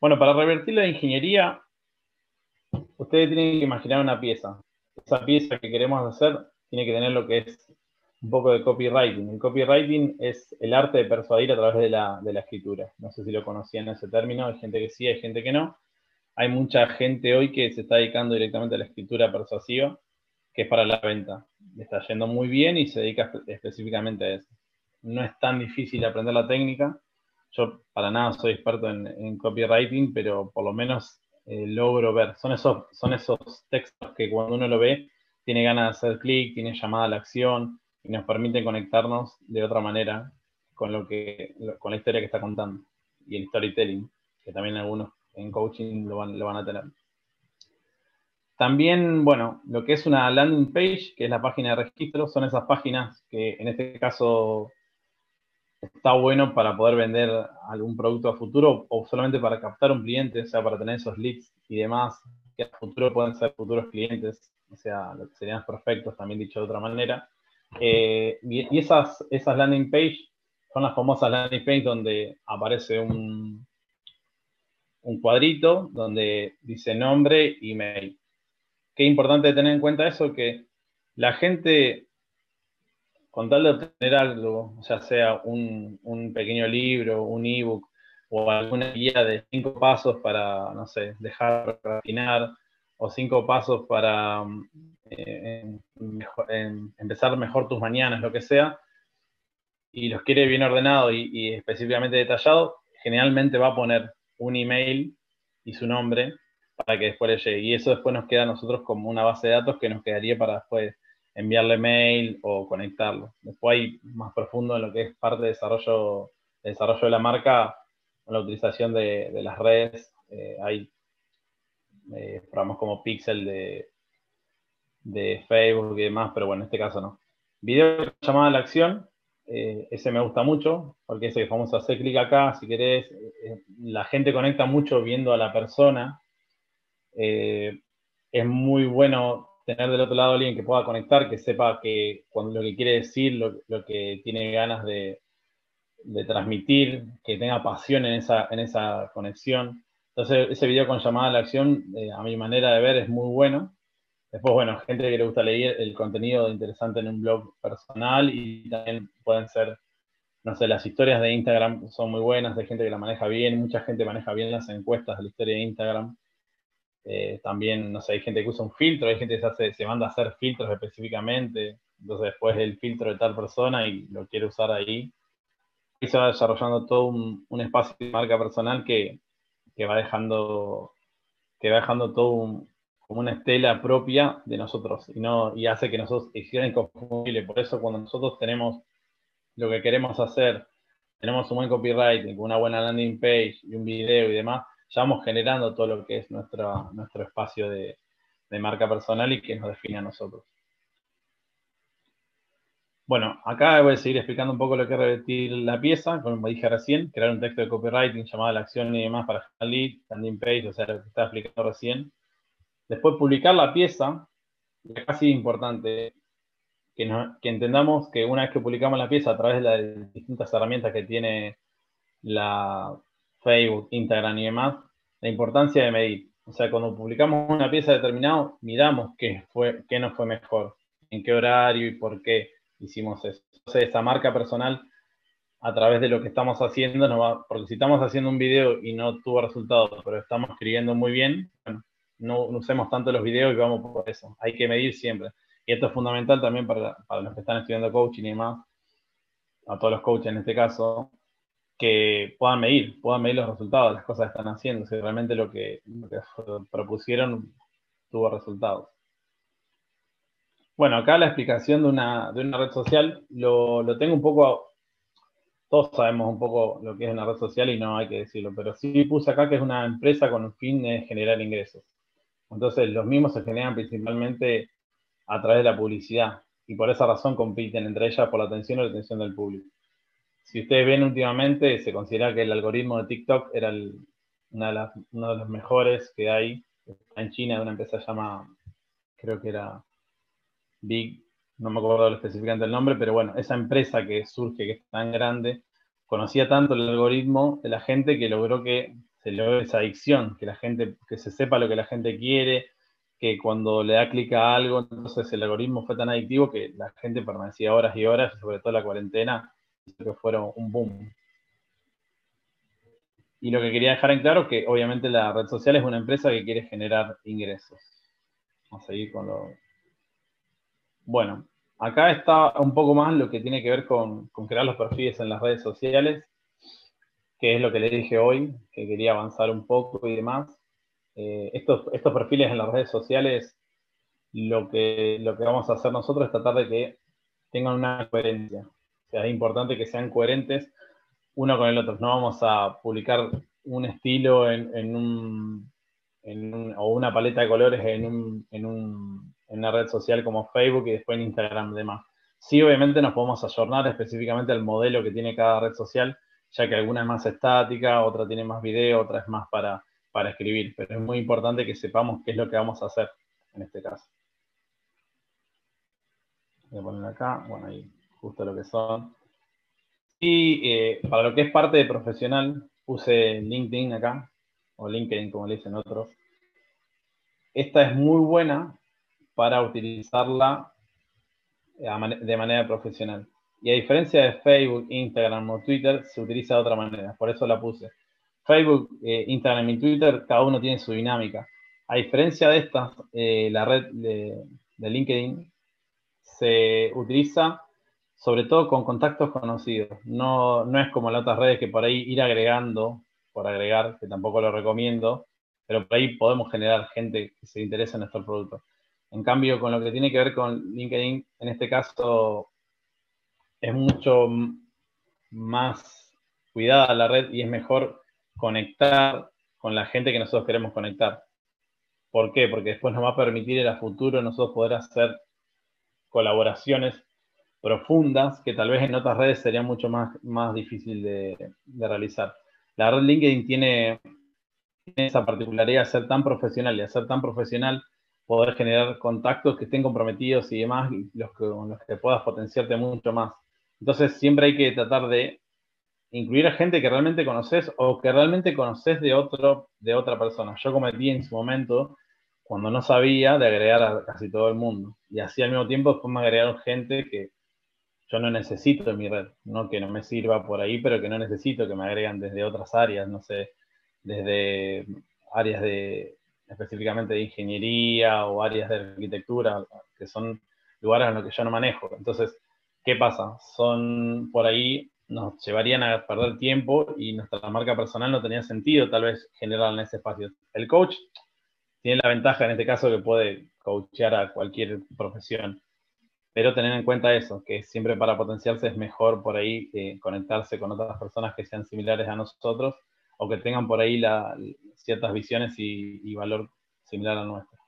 Bueno, para revertir la ingeniería, ustedes tienen que imaginar una pieza. Esa pieza que queremos hacer tiene que tener lo que es un poco de copywriting. El copywriting es el arte de persuadir a través de la, escritura. No sé si lo conocían ese término, hay gente que sí, hay gente que no. Hay mucha gente hoy que se está dedicando directamente a la escritura persuasiva, que es para la venta. Le está yendo muy bien y se dedica específicamente a eso. No es tan difícil aprender la técnica. Yo para nada soy experto en, copywriting, pero por lo menos eh, logro ver. Son esos, son esos textos que cuando uno lo ve, tiene ganas de hacer clic, tiene llamada a la acción, y nos permite conectarnos de otra manera con, lo que, con la historia que está contando y el storytelling, que también algunos en coaching lo van, lo van a tener. También, bueno, lo que es una landing page, que es la página de registro, son esas páginas que en este caso está bueno para poder vender algún producto a futuro o solamente para captar un cliente, o sea, para tener esos leads y demás, que a futuro pueden ser futuros clientes, o sea, lo serían prospectos, también dicho de otra manera. Eh, y, esas, esas landing page son las famosas landing page donde aparece un, un cuadrito donde dice nombre, email. Qué importante tener en cuenta eso, que la gente con tal de obtener algo, ya sea un, pequeño libro, un ebook o alguna guía de cinco pasos para, no sé, dejar de refinar o cinco pasos para empezar mejor tus mañanas, lo que sea, y los quiere bien ordenado y, y, específicamente detallado, generalmente va a poner un email y su nombre para que después le llegue. Y eso después nos queda a nosotros como una base de datos que nos quedaría para después enviarle mail o conectarlo. Después hay más profundo en lo que es parte de desarrollo, de desarrollo de la marca, la utilización de, las redes. Eh, hay eh, programas como Pixel de, de Facebook y demás, pero bueno, en este caso no. Video llamada a la acción, eh, ese me gusta mucho, porque ese a hacer clic acá, si querés, la gente conecta mucho viendo a la persona. es muy bueno tener del otro lado alguien que pueda conectar, que sepa que lo que quiere decir, lo, que tiene ganas de, transmitir, que tenga pasión en esa, en esa conexión. Entonces, ese video con llamada a la acción, eh, a mi manera de ver, es muy bueno. Después, bueno, gente que le gusta leer el contenido interesante en un blog personal y también pueden ser, no sé, las historias de Instagram son muy buenas, de gente que la maneja bien, mucha gente maneja bien las encuestas de la historia de Instagram. Eh, también, no sé, hay gente que usa un filtro, hay gente que se, se manda a hacer filtros específicamente, entonces después el filtro de tal persona y lo quiere usar ahí. Y se va desarrollando todo un, un espacio de marca personal que, que, va dejando que va dejando todo como una estela propia de nosotros y, no, y hace que nosotros sea inconfundible. Por eso cuando nosotros tenemos lo que queremos hacer, tenemos un buen copywriting, una buena landing page y un video y demás, ya vamos generando todo lo que es nuestro, nuestro espacio de, marca personal y que nos define a nosotros. Bueno, acá voy a seguir explicando un poco lo que es revertir la pieza, como dije recién, crear un texto de copywriting llamado la acción y demás para generar lead, landing page, o sea, lo que estaba explicando recién. Después publicar la pieza, y acá sí es importante que, entendamos que una vez que publicamos la pieza a través de las distintas herramientas que tiene la, Facebook, Instagram y demás, la importancia de medir. O sea, cuando publicamos una pieza determinada, miramos qué, fue, qué nos fue mejor, en qué horario y por qué hicimos eso. Entonces, esa marca personal, a través de lo que estamos haciendo, porque si estamos haciendo un video y no tuvo resultados, pero estamos escribiendo muy bien, bueno, no, usemos tanto los videos y vamos por eso. Hay que medir siempre. Y esto es fundamental también para, para los que están estudiando coaching y demás, a todos los coaches en este caso, que puedan medir, puedan medir los resultados de las cosas que están haciendo, si realmente lo que, propusieron tuvo resultados. Bueno, acá la explicación de una, red social lo, lo, tengo un poco, todos sabemos un poco lo que es una red social y no hay que decirlo, pero sí puse acá que es una empresa con un fin de generar ingresos. Entonces los mismos se generan principalmente a través de la publicidad y por esa razón compiten entre ellas por la atención y la atención del público. Si ustedes ven últimamente, se considera que el algoritmo de TikTok era una de uno de los mejores que hay en China, de una empresa llamada, creo que era Big, no me acuerdo específicamente el nombre, pero bueno, esa empresa que surge, que es tan grande, conocía tanto el algoritmo de la gente que logró que se logre esa adicción, que la gente, que se sepa lo que la gente quiere, que cuando le da clic a algo, entonces el algoritmo fue tan adictivo que la gente permanecía horas y horas, sobre todo la cuarentena, que fueron un boom. Y lo que quería dejar en claro que obviamente la red social es una empresa que quiere generar ingresos. Vamos a seguir con lo... Bueno, acá está un poco más lo que tiene que ver con, crear los perfiles en las redes sociales, que es lo que le dije hoy, que quería avanzar un poco y demás. Eh, estos, estos perfiles en las redes sociales, lo que, lo que vamos a hacer nosotros es tratar de que tengan una coherencia es importante que sean coherentes uno con el otro. No vamos a publicar un estilo en, un, o una paleta de colores en, una red social como Facebook y después en Instagram y demás. Sí, obviamente nos podemos ayornar específicamente al modelo que tiene cada red social, ya que alguna es más estática, otra tiene más video, otra es más para, para escribir, pero es muy importante que sepamos qué es lo que vamos a hacer en este caso. Voy a poner acá, bueno, ahí justo lo que son. Y eh, para lo que es parte de profesional, puse LinkedIn acá, o LinkedIn como le dicen otros. Esta es muy buena para utilizarla de manera profesional. Y a diferencia de Facebook, Instagram o Twitter, se utiliza de otra manera. Por eso la puse. Facebook, eh, Instagram y Twitter, cada uno tiene su dinámica. A diferencia de estas, eh, la red de, LinkedIn se utiliza sobre todo con contactos conocidos. No, no es como las otras redes que por ahí ir agregando, por agregar, que tampoco lo recomiendo, pero por ahí podemos generar gente que se interesa en nuestro producto. En cambio, con lo que tiene que ver con LinkedIn, en este caso es mucho más cuidada la red y es mejor conectar con la gente que nosotros queremos conectar. ¿Por qué? Porque después nos va a permitir en el futuro nosotros poder hacer colaboraciones profundas que tal vez en otras redes sería mucho más, más difícil de, realizar. La red LinkedIn tiene, esa particularidad de ser tan profesional y de ser tan profesional poder generar contactos que estén comprometidos y demás, y los que, con los que puedas potenciarte mucho más. Entonces siempre hay que tratar de incluir a gente que realmente conoces o que realmente conoces de, otro, de otra persona. Yo cometí en su momento, cuando no sabía, de agregar a casi todo el mundo. Y así al mismo tiempo después me agregaron gente que yo no necesito en mi red, no que no me sirva por ahí, pero que no necesito, que me agregan desde otras áreas, no sé, desde áreas de específicamente de ingeniería o áreas de arquitectura, que son lugares en los que yo no manejo. Entonces, ¿qué pasa? Son por ahí, nos llevarían a perder tiempo y nuestra marca personal no tenía sentido tal vez generar en ese espacio. El coach tiene la ventaja en este caso que puede coachear a cualquier profesión, pero tener en cuenta eso, que siempre para potenciarse es mejor por ahí eh, conectarse con otras personas que sean similares a nosotros o que tengan por ahí ciertas visiones y, valor similar al nuestro.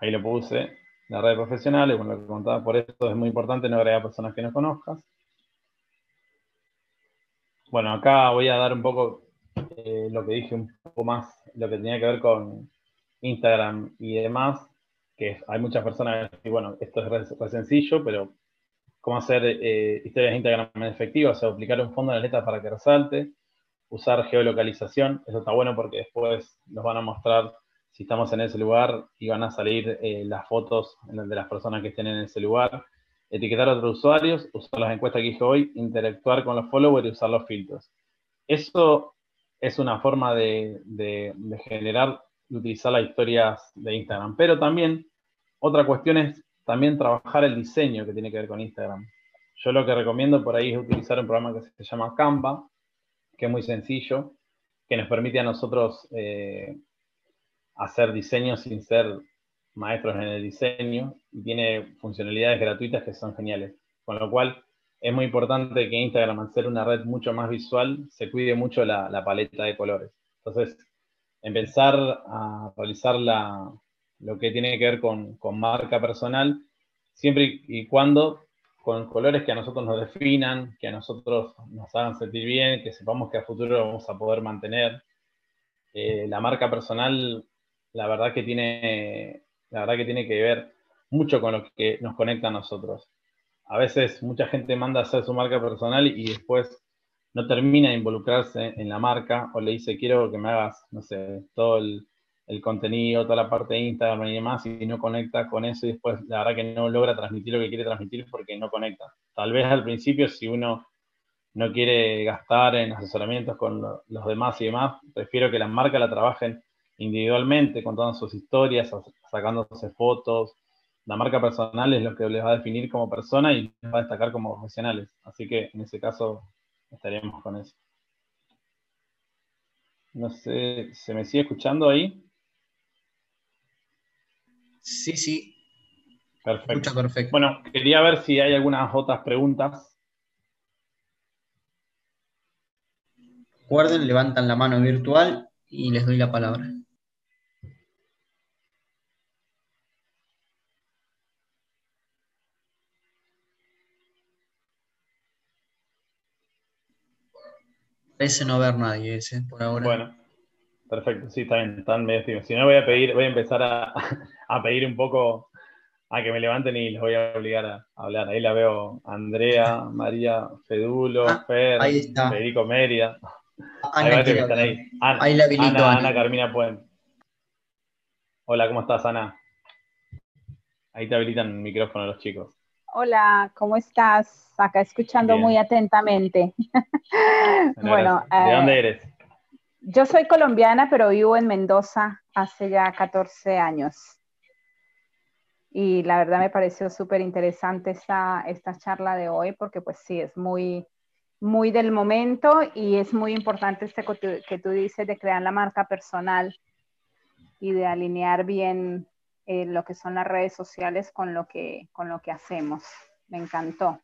Ahí lo puse, la red profesional, y bueno, lo que contaba, por eso es muy importante no agregar personas que no conozcas. Bueno, acá voy a dar un poco eh, lo que dije un poco más, lo que tenía que ver con Instagram y demás, que hay muchas personas que bueno, esto es re, sencillo, pero cómo hacer eh, historias de Instagram efectivas, o sea, aplicar un fondo de letras para que resalte, usar geolocalización, eso está bueno porque después nos van a mostrar si estamos en ese lugar y van a salir eh, las fotos de las personas que estén en ese lugar, etiquetar a otros usuarios, usar las encuestas que dije hoy, interactuar con los followers y usar los filtros. Eso es una forma de, de, generar y utilizar las historias de Instagram. Pero también, otra cuestión es también trabajar el diseño que tiene que ver con Instagram. Yo lo que recomiendo por ahí es utilizar un programa que se llama Canva, que es muy sencillo, que nos permite a nosotros eh, hacer diseños sin ser maestros en el diseño y tiene funcionalidades gratuitas que son geniales. Con lo cual es muy importante que Instagram, al ser una red mucho más visual, se cuide mucho la, paleta de colores. Entonces, empezar a realizar lo que tiene que ver con, con marca personal, siempre y cuando con colores que a nosotros nos definan, que a nosotros nos hagan sentir bien, que sepamos que a futuro vamos a poder mantener. Eh, la marca personal, la verdad que tiene, la verdad que tiene que ver mucho con lo que nos conecta a nosotros. A veces mucha gente manda a hacer su marca personal y después no termina de involucrarse en la marca o le dice quiero que me hagas, no sé, todo el, contenido, toda la parte de Instagram y demás, y no conecta con eso y después la verdad que no logra transmitir lo que quiere transmitir porque no conecta. Tal vez al principio si uno no quiere gastar en asesoramientos con los demás y demás, prefiero que la marca la trabajen individualmente, contando sus historias, sacándose fotos. La marca personal es lo que les va a definir como persona y les va a destacar como profesionales. Así que en ese caso estaríamos con eso. No sé, ¿se me sigue escuchando ahí? Sí, sí. Perfecto. perfecto. Bueno, quería ver si hay algunas otras preguntas. Recuerden, levantan la mano virtual y les doy la palabra. Parece no haber nadie ese por ahora. Bueno, Perfecto, sí, está bien, están medio Si no, voy a pedir, voy a empezar a, pedir un poco a que me levanten y les voy a obligar a, hablar. Ahí la veo Andrea, María, Fedulo, ah, Fer, Federico Mérida. Ana, ahí, ahí. ahí la habilito, Ana, Ana, Carmina Puente. Hola, ¿cómo estás, Ana? Ahí te habilitan el micrófono los chicos. Hola, ¿cómo estás? Acá escuchando muy atentamente. bueno, ¿de dónde eh, eres? Yo soy colombiana, pero vivo en Mendoza hace ya 14 años. Y la verdad me pareció súper interesante esta, esta charla de hoy porque pues sí, es muy, muy del momento y es muy importante este que tú dices de crear la marca personal y de alinear bien eh, lo que son las redes sociales con lo que, con lo que hacemos. Me encantó.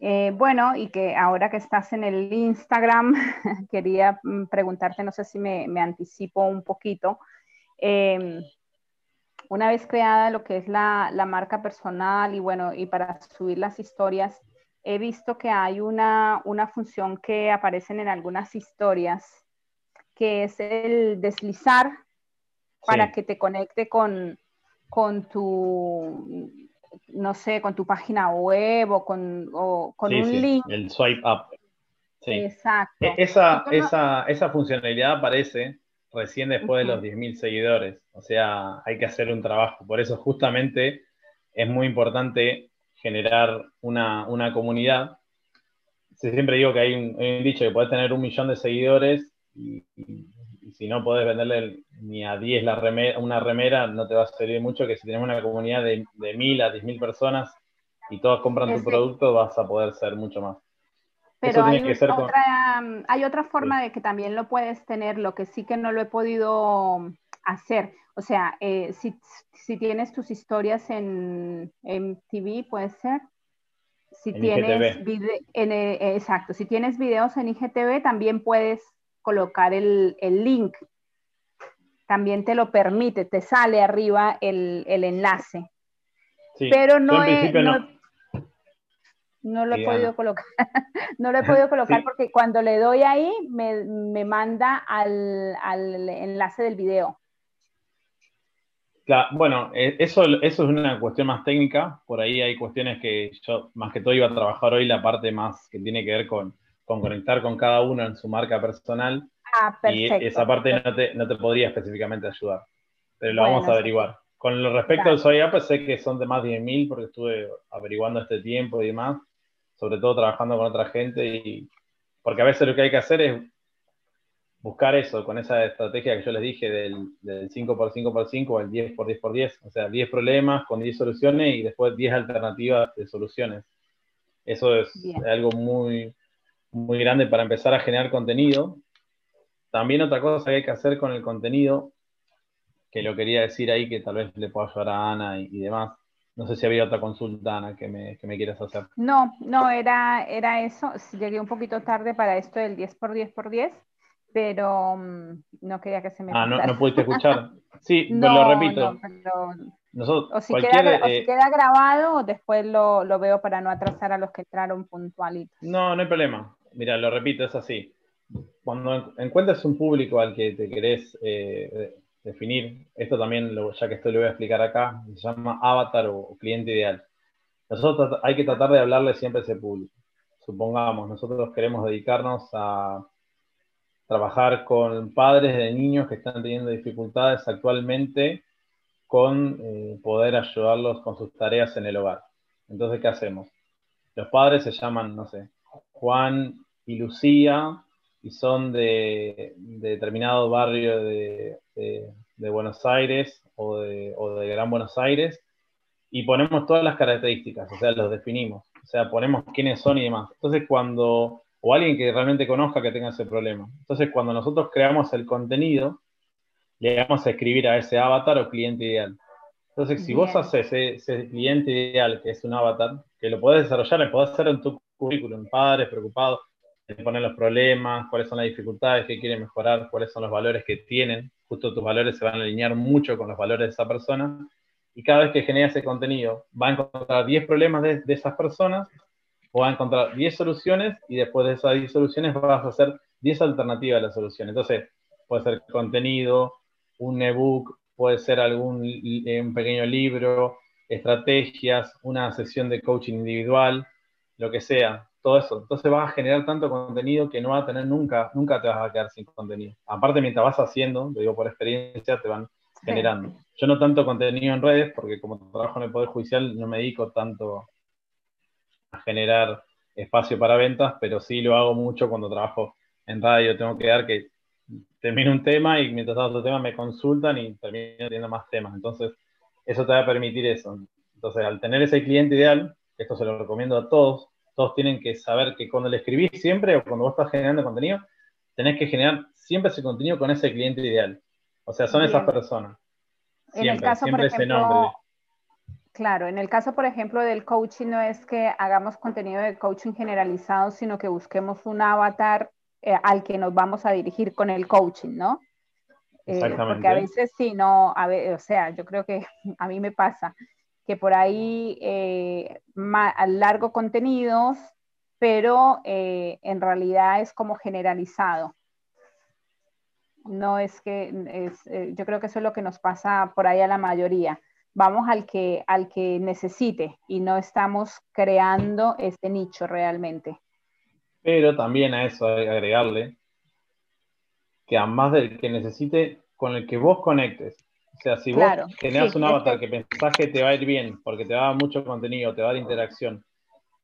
Eh, bueno, y que ahora que estás en el Instagram, quería mm, preguntarte, no sé si me, anticipo un poquito. Em, una vez creada lo que es la, marca personal y bueno, y para subir las historias, he visto que hay una, una función que aparecen en algunas historias, que es el deslizar para que te conecte con, con tu, no sé, con tu página web o con, con un link. El swipe up. Sí. Exacto. E-, esa, esa, esa funcionalidad aparece recién después de los 10.000 seguidores. O sea, hay que hacer un trabajo. Por eso justamente es muy importante generar una, una comunidad. Siempre digo que hay un, dicho que puedes tener un millón de seguidores y, si no podés venderle ni a 10 la remera, una remera, no te va a servir mucho que si tenemos una comunidad de, de 1000 a 10.000 personas y todas compran tu producto, vas a poder ser mucho más. Pero hay, otra, hay otra forma de que también lo puedes tener, lo que sí que no lo he podido hacer. O sea, eh, si, si, tienes tus historias en, en TV, puede ser. Si tienes en, eh, exacto, si tienes videos en IGTV, también puedes colocar el, el, link. También te lo permite, te sale arriba el, el enlace. Pero no, es, no, lo he podido colocar. no lo he podido colocar porque cuando le doy ahí me, me manda al, al, enlace del video. bueno, eh, eso, eso es una cuestión más técnica. Por ahí hay cuestiones que yo más que todo iba a trabajar hoy la parte más que tiene que ver con con conectar con cada uno en su marca personal. Ah, perfecto, y esa parte no te, no te, podría específicamente ayudar, pero lo vamos a averiguar. Con lo respecto al Soy App, sé que son de más de 10.000 porque estuve averiguando este tiempo y demás, sobre todo trabajando con otra gente, y porque a veces lo que hay que hacer es buscar eso, con esa estrategia que yo les dije del, del 5x5x5 o el 10x10x10, o sea, 10 problemas con 10 soluciones y después 10 alternativas de soluciones. Eso es algo muy, muy grande para empezar a generar contenido. También otra cosa que hay que hacer con el contenido, que lo quería decir ahí, que tal vez le pueda ayudar a Ana y, demás. No sé si había otra consulta, Ana, que me, que me quieras hacer. No, no, era, era eso. Llegué un poquito tarde para esto del 10 por 10 por 10, pero mm, no quería que se me... Ah, no, no pudiste escuchar. Sí, lo repito. o, si queda, eh, queda, grabado, después lo, lo, veo para no atrasar a los que entraron puntualitos. No, no hay problema mira, lo repito, es así. Cuando encuentres un público al que te querés eh, definir, esto también, ya que esto lo voy a explicar acá, se llama avatar o, cliente ideal. Nosotros hay que tratar de hablarle siempre a ese público. Supongamos, nosotros queremos dedicarnos a trabajar con padres de niños que están teniendo dificultades actualmente con eh, poder ayudarlos con sus tareas en el hogar. Entonces, ¿qué hacemos? Los padres se llaman, no sé, Juan y Lucía, y son de, determinado barrio de, Buenos Aires o de, Gran Buenos Aires, y ponemos todas las características, o sea, los definimos, o sea, ponemos quiénes son y demás. Entonces, cuando, o alguien que realmente conozca que tenga ese problema. Entonces, cuando nosotros creamos el contenido, le vamos a escribir a ese avatar o cliente ideal. Entonces, si vos haces ese, ese, cliente ideal, que es un avatar, que lo podés desarrollar, lo podés hacer en tu currículum, padres preocupados, poner los problemas, cuáles son las dificultades que quieren mejorar, cuáles son los valores que tienen. Justo tus valores se van a alinear mucho con los valores de esa persona. Y cada vez que genera ese contenido, va a encontrar 10 problemas de, esas personas, o va a encontrar 10 soluciones, y después de esas 10 soluciones vas a hacer 10 alternativas a la solución. Entonces, puede ser contenido, un ebook, puede ser algún eh, un pequeño libro, estrategias, una sesión de coaching individual, lo que sea todo eso. Entonces vas a generar tanto contenido que no vas a tener nunca, nunca te vas a quedar sin contenido. Aparte, mientras vas haciendo, lo digo por experiencia, te van generando. Yo no tanto contenido en redes, porque como trabajo en el Poder Judicial no me dedico tanto a generar espacio para ventas, pero sí lo hago mucho cuando trabajo en radio. Tengo que dar que termino un tema y mientras hago otro tema me consultan y termino teniendo más temas. Entonces, eso te va a permitir eso. Entonces, al tener ese cliente ideal, esto se lo recomiendo a todos, todos tienen que saber que cuando le escribís siempre o cuando vos estás generando contenido, tenés que generar siempre ese contenido con ese cliente ideal. O sea, son esas personas. Siempre, en el caso, por ejemplo, Claro, en el caso, por ejemplo, del coaching, no es que hagamos contenido de coaching generalizado, sino que busquemos un avatar eh, al que nos vamos a dirigir con el coaching, ¿no? Eh, porque a veces sí, no, a o sea, yo creo que a mí me pasa que por ahí eh, largo contenidos, pero eh, en realidad es como generalizado. No es que, es, yo creo que eso es lo que nos pasa por ahí a la mayoría vamos al que, al que necesite y no estamos creando este nicho realmente. Pero también a eso agregarle que además del que necesite, con el que vos conectes. O sea, si vos generas un avatar que pensás que te va a ir bien, porque te va a dar mucho contenido, te va a dar interacción,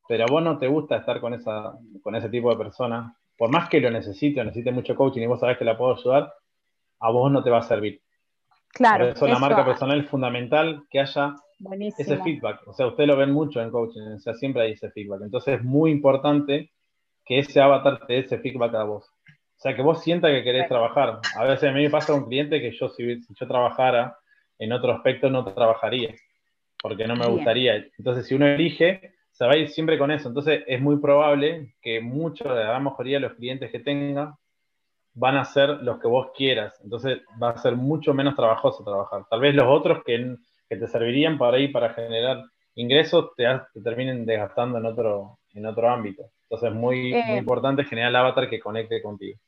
pero a vos no te gusta estar con, esa, con ese tipo de persona, por más que lo necesite o necesite mucho coaching y vos sabés que la puedo ayudar, a vos no te va a servir. Claro. Por eso, la marca personal es fundamental que haya ese feedback. O sea, ustedes lo ven mucho en coaching, o sea, siempre hay ese feedback. Entonces es muy importante que ese avatar te dé ese feedback a vos. O sea, que vos sientas que querés trabajar. A veces a mí me pasa con un cliente que yo, si, yo trabajara en otro aspecto, no trabajaría, porque no me gustaría. Entonces, si uno elige, se va a ir siempre con eso. Entonces, es muy probable que mucho de la mejoría de los clientes que tenga van a ser los que vos quieras. Entonces va a ser mucho menos trabajoso trabajar. Tal vez los otros que, te servirían para ir para generar ingresos te, terminen desgastando en otro, en otro ámbito. Entonces es muy, muy eh, importante generar el avatar que conecte contigo.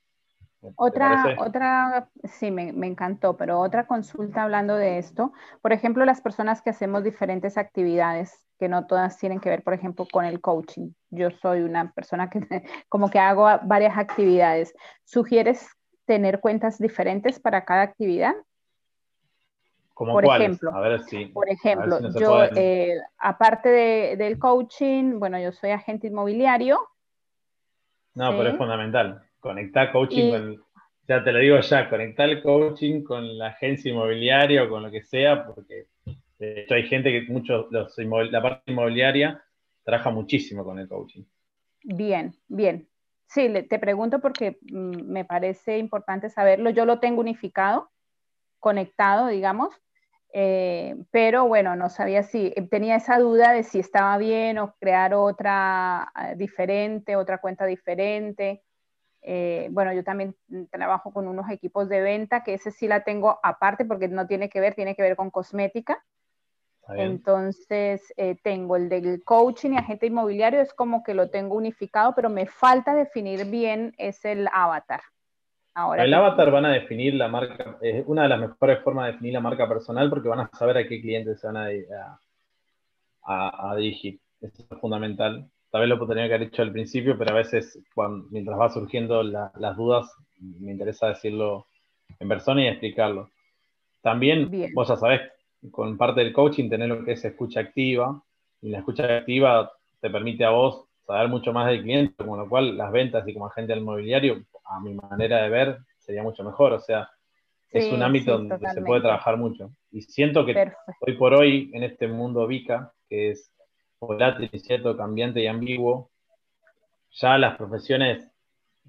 Otra, otra, sí, me, me, encantó, pero otra consulta hablando de esto. Por ejemplo, las personas que hacemos diferentes actividades, que no todas tienen que ver, por ejemplo, con el coaching. Yo soy una persona que como que hago varias actividades. ¿Sugieres tener cuentas diferentes para cada actividad? ¿Como por ejemplo, a ver si, por ejemplo, yo, eh, aparte de, del coaching, bueno, yo soy agente inmobiliario. No, pero es fundamental conectar coaching con, ya te lo digo ya, conectar el coaching con la agencia inmobiliaria o con lo que sea, porque de hecho hay gente que muchos, la parte inmobiliaria trabaja muchísimo con el coaching. Bien, bien. Sí, te pregunto porque mm, me parece importante saberlo. Yo lo tengo unificado, conectado, digamos, eh, pero bueno, no sabía si tenía esa duda de si estaba bien o crear otra eh, diferente, otra cuenta diferente. Eh, bueno, yo también trabajo con unos equipos de venta, que ese sí la tengo aparte porque no tiene que ver, tiene que ver con cosmética. Entonces, eh, tengo el del coaching y agente inmobiliario, es como que lo tengo unificado, pero me falta definir bien, es el avatar. Ahora el avatar van a definir la marca, es una de las mejores formas de definir la marca personal porque van a saber a qué clientes se van a, a, a dirigir. Eso es fundamental tal vez lo tenía que haber dicho al principio, pero a veces cuando, mientras va surgiendo las dudas, me interesa decirlo en persona y explicarlo. También, vos ya sabés, con parte del coaching, tener lo que es escucha activa, y la escucha activa te permite a vos saber mucho más del cliente, con lo cual las ventas y como agente del mobiliario, a mi manera de ver, sería mucho mejor. O sea, es un ámbito donde se puede trabajar mucho. Y siento que hoy por hoy, en este mundo VICA, que es volátil, cierto, cambiante y ambiguo, ya las profesiones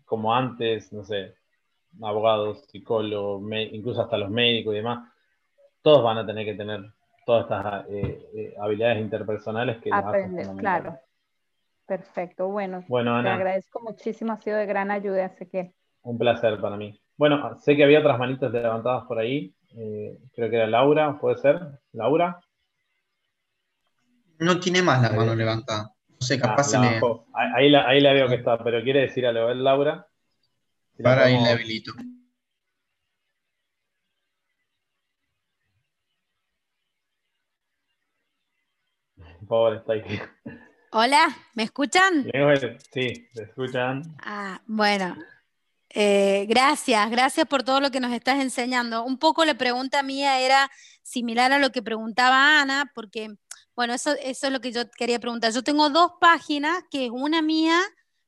como antes, no sé, abogados, psicólogos, incluso hasta los médicos y demás, todos van a tener que tener todas estas eh, eh, habilidades interpersonales que aprender, claro. Perfecto, bueno, bueno te agradezco muchísimo, ha sido de gran ayuda, así que. Un placer para mí. Bueno, sé que había otras manitas levantadas por ahí, eh, creo que era Laura, ¿puede ser? Laura. No tiene más la mano levantada. No sé, capaz ah, se Ahí, la, ahí la veo que está, pero quiere decir algo, ¿eh, Laura? Para ahí la habilito. Pobre, está ahí. Hola, ¿me escuchan? Sí, te escuchan. Ah, bueno. Eh, gracias, gracias por todo lo que nos estás enseñando. Un poco la pregunta mía era similar a lo que preguntaba Ana, porque, bueno, eso, eso es lo que yo quería preguntar. Yo tengo dos páginas, que es una mía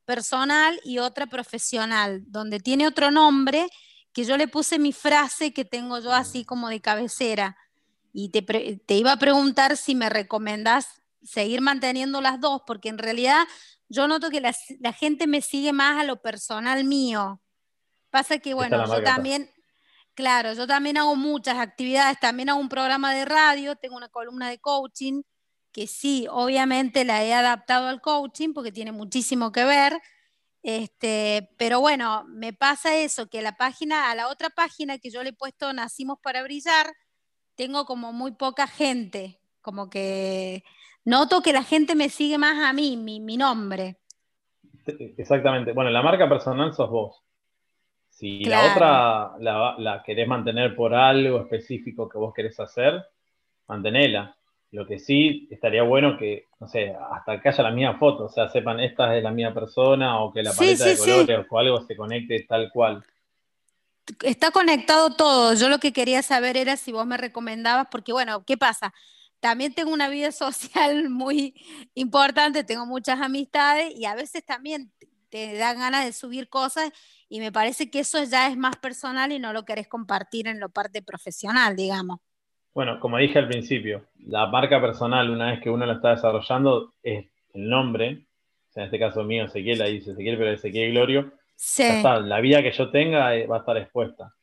personal y otra profesional, donde tiene otro nombre que yo le puse mi frase que tengo yo así como de cabecera. Y te, te iba a preguntar si me recomendás seguir manteniendo las dos, porque en realidad yo noto que la, la gente me sigue más a lo personal mío. Pasa que, bueno, yo también, claro, yo también hago muchas actividades, también hago un programa de radio, tengo una columna de coaching, que sí, obviamente la he adaptado al coaching porque tiene muchísimo que ver. Este, pero bueno, me pasa eso, que la página, a la otra página que yo le he puesto Nacimos para Brillar, tengo como muy poca gente, como que noto que la gente me sigue más a mí, mi, mi nombre. Exactamente. Bueno, la marca personal sos vos. Si la otra la, querés mantener por algo específico que vos querés hacer, mantenela. Lo que sí estaría bueno que, no sé, hasta que haya la misma foto, o sea, sepan esta es la misma persona o que la paleta de colores o algo se conecte tal cual. Está conectado todo. Yo lo que quería saber era si vos me recomendabas, porque bueno, ¿qué pasa? También tengo una vida social muy importante, tengo muchas amistades y a veces también te dan ganas de subir cosas y me parece que eso ya es más personal y no lo querés compartir en lo parte profesional, digamos. Bueno, como dije al principio, la marca personal, una vez que uno la está desarrollando, es el nombre, o sea, en este caso mío, Ezequiel, ahí dice Ezequiel, pero Ezequiel Glorio, sí. la vida que yo tenga eh, va a estar expuesta.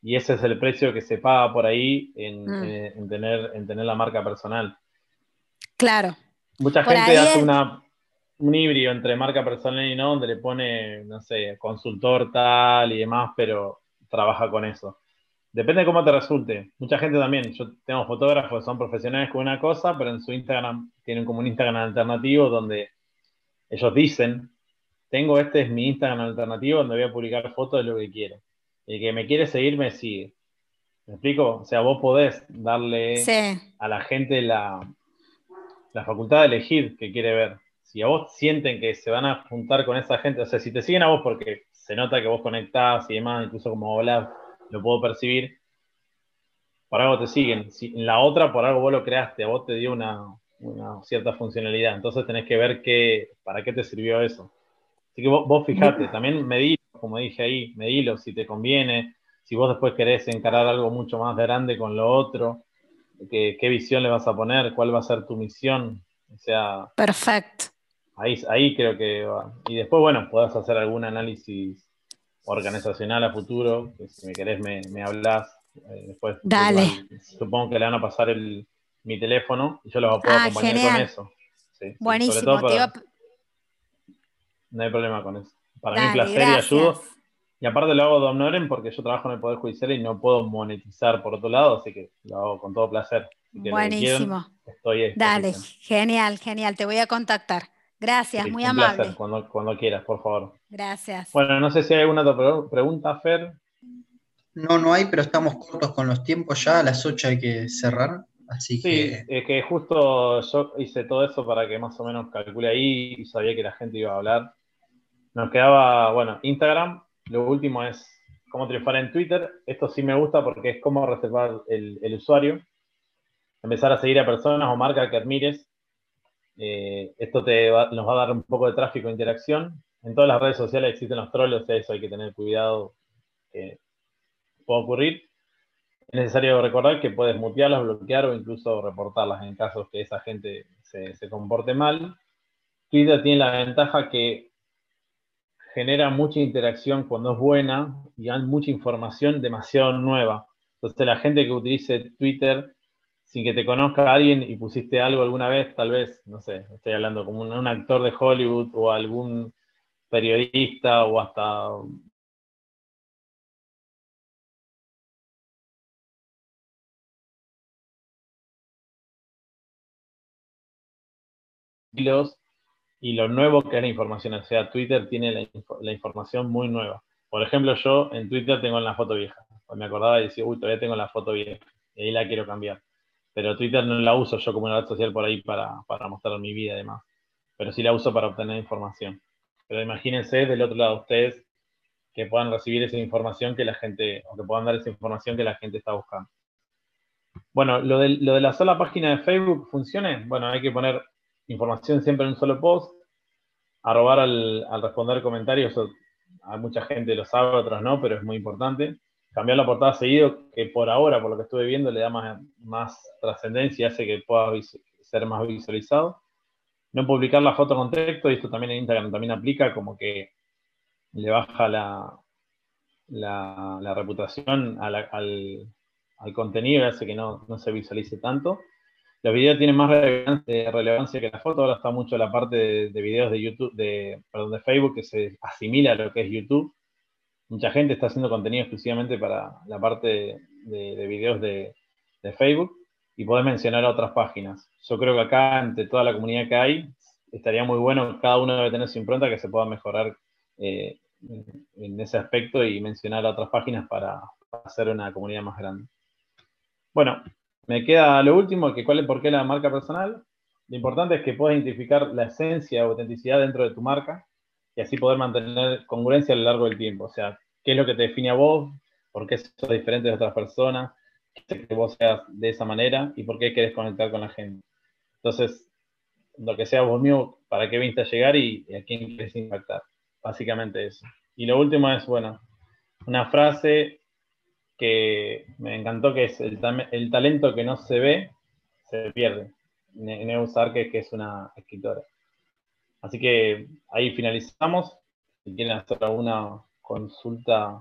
Y ese es el precio que se paga por ahí en, mm. eh, tener, en tener la marca personal. Claro. Mucha gente hace una, un híbrido entre marca personal y no, donde le pone, no sé, consultor tal y demás, pero trabaja con eso. Depende de cómo te resulte. Mucha gente también, yo tengo fotógrafos que son profesionales con una cosa, pero en su Instagram tienen como un Instagram alternativo donde ellos dicen, tengo este es mi Instagram alternativo donde voy a publicar fotos de lo que quiero. El que me quiere seguir me sigue. ¿Me explico? O sea, vos podés darle a la gente la, la facultad de elegir qué quiere ver si a vos sienten que se van a juntar con esa gente, o sea, si te siguen a vos porque se nota que vos conectás y demás, incluso como hablas, lo puedo percibir, por algo te siguen. Si en la otra, por algo vos lo creaste, a vos te dio una, cierta funcionalidad, entonces tenés que ver qué, para qué te sirvió eso. Así que vos, vos fijate, también medilo, como dije ahí, medilo si te conviene, si vos después querés encarar algo mucho más grande con lo otro, qué, qué visión le vas a poner, cuál va a ser tu misión. O sea, Perfecto. Ahí, creo que va. Y después, bueno, podés hacer algún análisis organizacional a futuro, que si me querés me, me hablas. Eh, después, Dale. supongo que le van a pasar el, mi teléfono y yo los puedo ah, acompañar con eso. Buenísimo. No hay problema con eso. Para mí mí, placer y ayudo. Y aparte lo hago de honoren porque yo trabajo en el Poder Judicial y no puedo monetizar por otro lado, así que lo hago con todo placer. Buenísimo. Dale, genial, genial. Te voy a contactar. Gracias, muy amable. cuando, cuando quieras, por favor. Gracias. Bueno, no sé si hay alguna otra pregunta, Fer. No, no hay, pero estamos cortos con los tiempos ya, a las 8 hay que cerrar. Así sí, que... es que justo yo hice todo eso para que más o menos calcule ahí y sabía que la gente iba a hablar. Nos quedaba, bueno, Instagram. Lo último es cómo triunfar en Twitter. Esto sí me gusta porque es cómo reservar el, el usuario. Empezar a seguir a personas o marcas que admires eh, esto te nos va a dar un poco de tráfico e interacción. En todas las redes sociales existen los trolls, eso hay que tener cuidado que puede ocurrir. Es necesario recordar que puedes mutearlas, bloquear o incluso reportarlas en casos que esa gente se, comporte mal. Twitter tiene la ventaja que genera mucha interacción cuando es buena y hay mucha información demasiado nueva. Entonces la gente que utilice Twitter sin que te conozca alguien y pusiste algo alguna vez, tal vez, no sé, estoy hablando como un, actor de Hollywood o algún periodista o hasta y lo nuevo que es la información. O sea, Twitter tiene la, la, información muy nueva. Por ejemplo, yo en Twitter tengo la foto vieja. Me acordaba y decía, uy, todavía tengo la foto vieja. Y ahí la quiero cambiar pero Twitter no la uso yo como una red social por ahí para, para mostrar mi vida y demás. Pero sí la uso para obtener información. Pero imagínense del otro lado ustedes que puedan recibir esa información que la gente, o que puedan dar esa información que la gente está buscando. Bueno, lo de, lo de la sola página de Facebook funcione, bueno, hay que poner información siempre en un solo post, arrobar al, al responder comentarios, a mucha gente lo sabe, otros no, pero es muy importante. Cambiar la portada seguido, que por ahora, por lo que estuve viendo, le da más, más trascendencia, hace que pueda ser más visualizado. No publicar la foto con texto, y esto también en Instagram también aplica, como que le baja la, reputación al, contenido y hace que no, no, se visualice tanto. Los videos tienen más relevancia que la foto, ahora está mucho la parte de, videos de YouTube, de, perdón, de Facebook que se asimila a lo que es YouTube. Mucha gente está haciendo contenido exclusivamente para la parte de videos de, Facebook y podés mencionar otras páginas. Yo creo que acá, entre toda la comunidad que hay, estaría muy bueno, cada uno debe tener su impronta que se pueda mejorar eh, en ese aspecto y mencionar otras páginas para, hacer una comunidad más grande. Bueno, me queda lo último, que cuál es por qué la marca personal. Lo importante es que puedas identificar la esencia o autenticidad dentro de tu marca y así poder mantener congruencia a lo largo del tiempo. O sea, qué es lo que te define a vos, por qué sos diferente de otras personas, que vos seas de esa manera y por qué querés conectar con la gente. Entonces, lo que sea vos mío, para qué viniste a llegar y, y a quién quieres impactar. Básicamente eso. Y lo último es, bueno, una frase que me encantó, que es el, talento que no se ve, se pierde. Neus Arque, que es una escritora. Así que ahí finalizamos. Si quieren hacer alguna consulta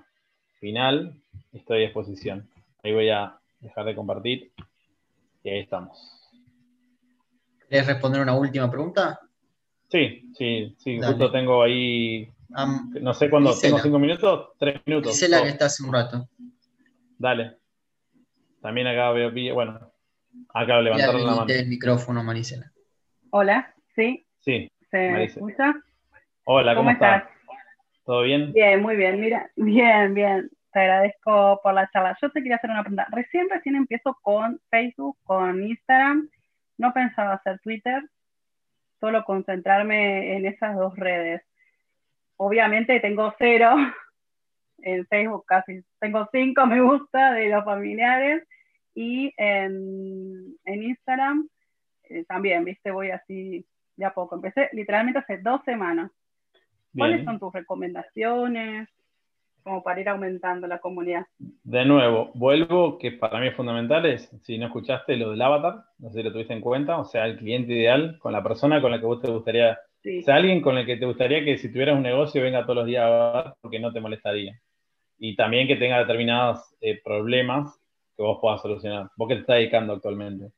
final, estoy a disposición. Ahí voy a dejar de compartir y ahí estamos. ¿Quieres responder una última pregunta? Sí, sí, sí, justo tengo ahí, no sé cuándo, tengo cinco minutos, tres minutos. la que está hace un rato. Dale. También acá veo, bueno, acá levantaron la mano. el micrófono, Marisela. Hola, ¿sí? Sí. ¿Se escucha? Hola, ¿cómo, estás? ¿Todo bien? Bien, muy bien, mira, bien, bien. Te agradezco por la charla. Yo te quería hacer una pregunta. Recién, recién empiezo con Facebook, con Instagram. No pensaba hacer Twitter, solo concentrarme en esas dos redes. Obviamente tengo cero en Facebook, casi tengo cinco me gusta de los familiares y en, Instagram eh, también, viste, voy así de a poco. Empecé literalmente hace dos semanas. ¿Cuáles son tus recomendaciones? Como para ir aumentando la comunidad. De nuevo, vuelvo, que para mí es fundamental, es, si no escuchaste lo del avatar, no sé si lo tuviste en cuenta, o sea, el cliente ideal con la persona con la que vos te gustaría, o sea, alguien con el que te gustaría que si tuvieras un negocio venga todos los días a porque no te molestaría. Y también que tenga determinados eh, problemas que vos puedas solucionar. ¿Vos qué te estás dedicando actualmente?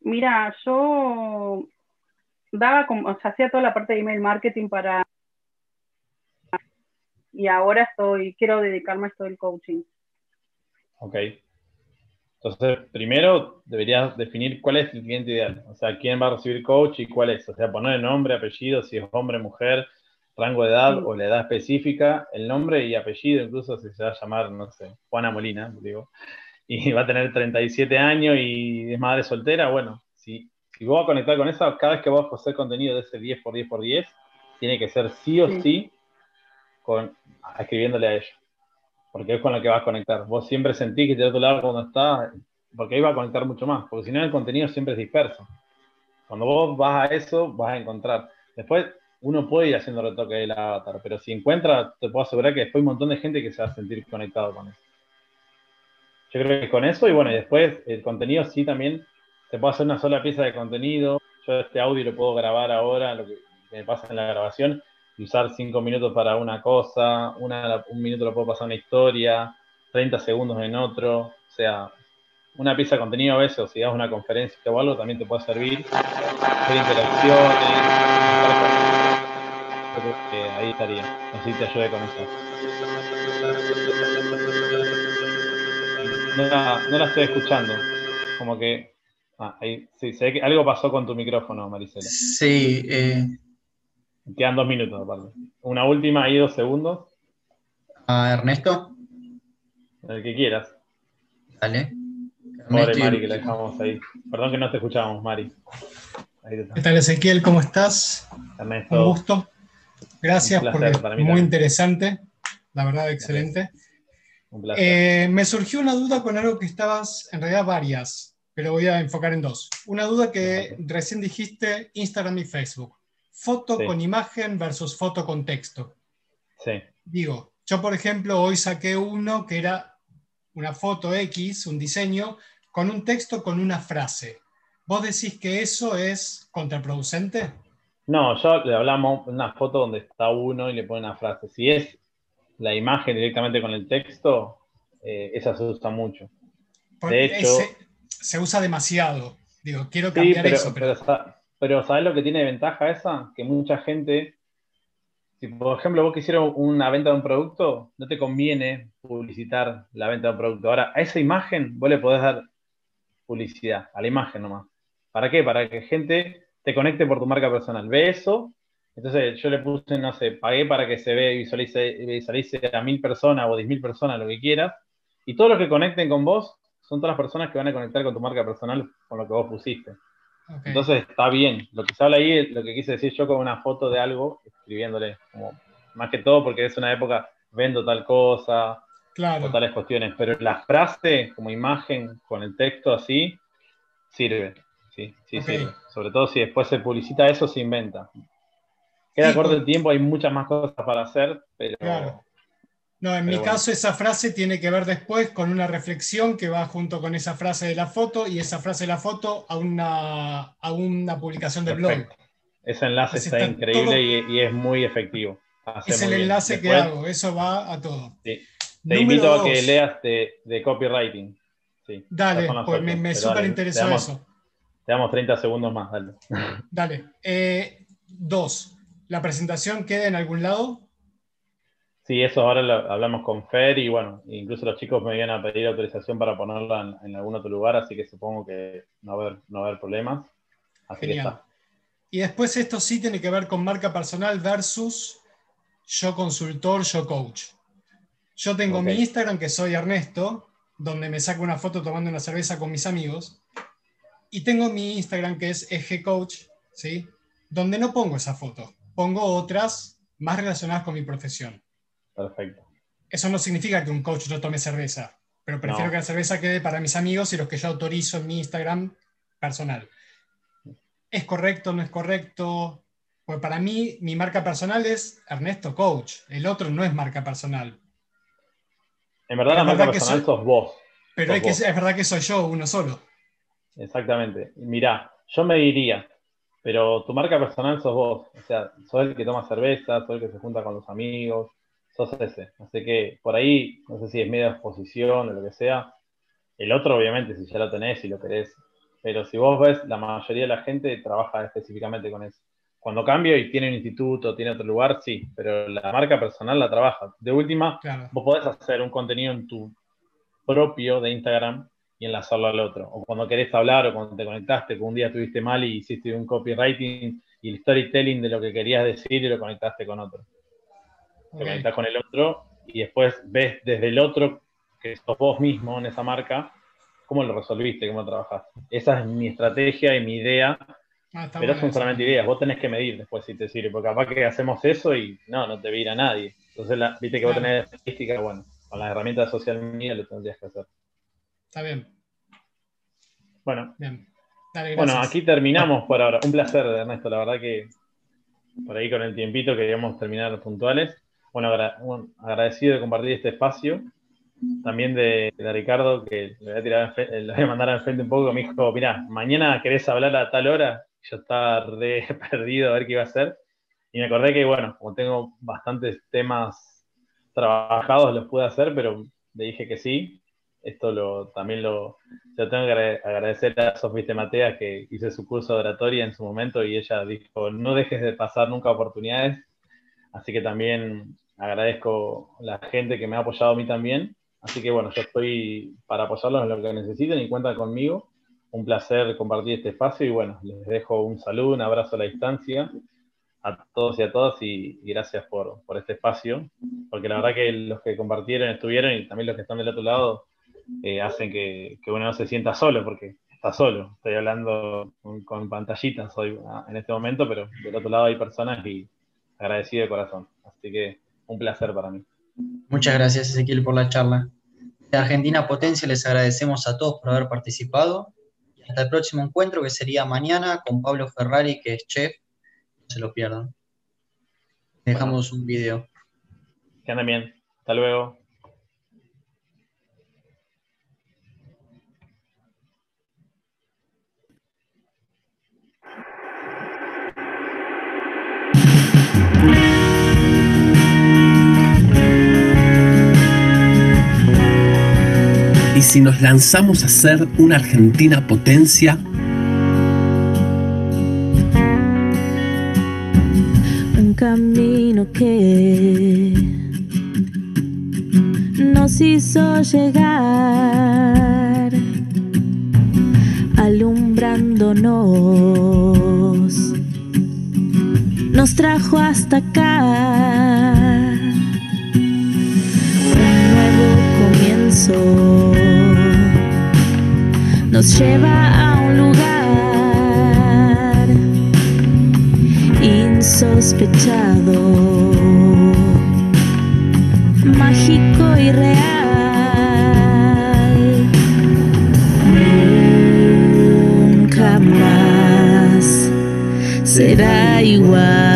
Mira, yo daba como, o sea, hacía toda la parte de email marketing para y ahora estoy, quiero dedicarme a esto del coaching. Ok. Entonces, primero deberías definir cuál es el cliente ideal, o sea, quién va a recibir coach y cuál es, o sea, poner el nombre, apellido, si es hombre, mujer, rango de edad o la edad específica, el nombre y apellido, incluso si se va a llamar, no sé, Juana Molina, digo, y va a tener 37 años y es madre soltera, bueno, si, si vos vas a conectar con eso, cada vez que vos hacer contenido de ese 10 por 10 por 10, tiene que ser sí o sí con, escribiéndole a ella. Porque es con la que vas a conectar. Vos siempre sentís que de otro lado cuando estás, porque ahí va a conectar mucho más. Porque si no, el contenido siempre es disperso. Cuando vos vas a eso, vas a encontrar. Después, uno puede ir haciendo retoque del avatar, pero si encuentra, te puedo asegurar que después hay un montón de gente que se va a sentir conectado con eso. Yo creo que con eso, y bueno, y después el contenido sí también, te puedo hacer una sola pieza de contenido. Yo este audio lo puedo grabar ahora, lo que me pasa en la grabación, usar cinco minutos para una cosa, un minuto lo puedo pasar una historia, 30 segundos en otro, o sea, una pieza de contenido a veces, o si das una conferencia o algo, también te puede servir, hacer interacciones, creo que ahí estaría, si te ayude con eso. No la, la estoy escuchando, como que... Ah, ahí, sí, sé que algo pasó con tu micrófono, Marisela. Sí, eh, Quedan dos minutos, aparte. Una última y dos segundos. ¿A Ernesto? El que quieras. Dale. Pobre Mari, que la dejamos ahí. Perdón que no te escuchamos, Mari. ¿Qué tal, Ezequiel? ¿Cómo estás? Ernesto. Un gusto. Gracias, porque muy interesante, la verdad, excelente. Eh, me surgió una duda con algo que estabas, en realidad varias, pero voy a enfocar en dos. Una duda que recién dijiste, Instagram y Facebook. Foto con imagen versus foto con texto. Sí. Digo, yo por ejemplo hoy saqué uno que era una foto X, un diseño, con un texto con una frase. ¿Vos decís que eso es contraproducente? No, yo le hablamos una foto donde está uno y le pone una frase. Si es la imagen directamente con el texto, eh, esa se usa mucho. de hecho, se, usa demasiado. Digo, quiero cambiar eso. Pero... pero, ¿sabes lo que tiene de ventaja esa? Que mucha gente, si por ejemplo vos quisieras una venta de un producto, no te conviene publicitar la venta de un producto. Ahora, a esa imagen vos le podés dar publicidad, a la imagen nomás. ¿Para qué? Para que gente te conecte por tu marca personal. Ve eso, entonces yo le puse, no sé, pagué para que se vea y visualice, visualice a mil personas o diez mil personas, lo que quieras, y todos los que conecten con vos son todas las personas que van a conectar con tu marca personal con lo que vos pusiste. Entonces está bien. Lo que se habla ahí, lo que quise decir yo con una foto de algo, escribiéndole, como, más que todo porque es una época, vendo tal cosa, o tales cuestiones, pero la frase como imagen con el texto así, sirve. Sí, sí, sirve. Sobre todo si después se publicita eso, se inventa. Queda corto el tiempo, hay muchas más cosas para hacer, pero... Claro. No, en mi caso esa frase tiene que ver después con una reflexión que va junto con esa frase de la foto y esa frase de la foto a una, a una publicación del blog. Ese enlace está, increíble y, es muy efectivo. es el enlace que hago, eso va a todo. Te invito a que leas de, copywriting. Sí, dale, pues me, me súper interesó eso. Te damos 30 segundos más, dale. Dale. Eh, dos, ¿La presentación queda en algún lado? Sí, eso ahora lo hablamos con Fer y bueno, incluso los chicos me vienen a pedir autorización para ponerla en, algún otro lugar, así que supongo que no va a haber, no haber problemas. Así Genial. Y después esto sí tiene que ver con marca personal versus yo consultor, yo coach. Yo tengo mi Instagram, que soy Ernesto, donde me saco una foto tomando una cerveza con mis amigos. Y tengo mi Instagram, que es Eje Coach, ¿sí? donde no pongo esa foto pongo otras más relacionadas con mi profesión. Perfecto. Eso no significa que un coach no tome cerveza, pero prefiero que la cerveza quede para mis amigos y los que yo autorizo en mi Instagram personal. ¿Es correcto? ¿No es correcto? Pues para mí, mi marca personal es Ernesto Coach. El otro no es marca personal. En verdad, la marca personal sos vos. Pero es, es verdad que soy yo, uno solo. Exactamente. Mirá, yo me diría, pero tu marca personal sos vos. O sea, sos el que toma cerveza, sos el que se junta con los amigos, sos ese. Así que por ahí, no sé si es media exposición o lo que sea. El otro, obviamente, si ya lo tenés y lo querés. Pero si vos ves, la mayoría de la gente trabaja específicamente con eso. Cuando cambio y tiene un instituto, tiene otro lugar, sí, pero la marca personal la trabaja. De última, vos podés hacer un contenido en tu propio de Instagram y enlazarlo al otro. O cuando querés hablar o cuando te conectaste, que un día estuviste mal y hiciste un copywriting y el storytelling de lo que querías decir y lo conectaste con otro. Te conectas con el otro y después ves desde el otro, que sos vos mismo en esa marca, cómo lo resolviste, cómo lo trabajaste. Esa es mi estrategia y mi idea. Ah, pero son solamente ideas, vos tenés que medir después si te sirve, porque capaz que hacemos eso y no, no te vira nadie. Entonces, la, viste que vos tenés estadística, bueno, con las herramientas de social media lo tendrías que hacer. Está bien. Bueno. bueno, aquí terminamos por ahora. Un placer, Ernesto. La verdad que por ahí con el tiempito queríamos terminar puntuales. Bueno, agradecido de compartir este espacio. También de, Ricardo, que le voy a, tirar, le voy a mandar al frente un poco. Me dijo, mira, mañana querés hablar a tal hora. Yo estaba re perdido a ver qué iba a hacer. Y me acordé que, bueno, como tengo bastantes temas trabajados, los pude hacer, pero le dije que sí esto lo, también lo, tengo que agradecer a Sofía Matea que hice su curso de oratoria en su momento y ella dijo, no dejes de pasar nunca oportunidades. Así que también agradezco la gente que me ha apoyado a mí también. Así que bueno, yo estoy para apoyarlos en lo que necesiten y cuentan conmigo. Un placer compartir este espacio y bueno, les dejo un saludo, un abrazo a la distancia a todos y a todas y, gracias por, por, este espacio, porque la verdad que los que compartieron, estuvieron y también los que están del otro lado, eh, hacen que, uno no se sienta solo, porque está solo. Estoy hablando con, pantallitas hoy ah, en este momento, pero del otro lado hay personas y agradecido de corazón. Así que un placer para mí. Muchas gracias, Ezequiel, por la charla. De Argentina Potencia les agradecemos a todos por haber participado. Hasta el próximo encuentro, que sería mañana, con Pablo Ferrari, que es chef. No se lo pierdan. Dejamos un video. Que anden bien. Hasta luego. ¿Y si nos lanzamos a ser una Argentina potencia? Un camino que nos hizo llegar, alumbrándonos, nos trajo hasta acá. Nos lleva a un lugar insospechado, mágico y real. Nunca más será igual.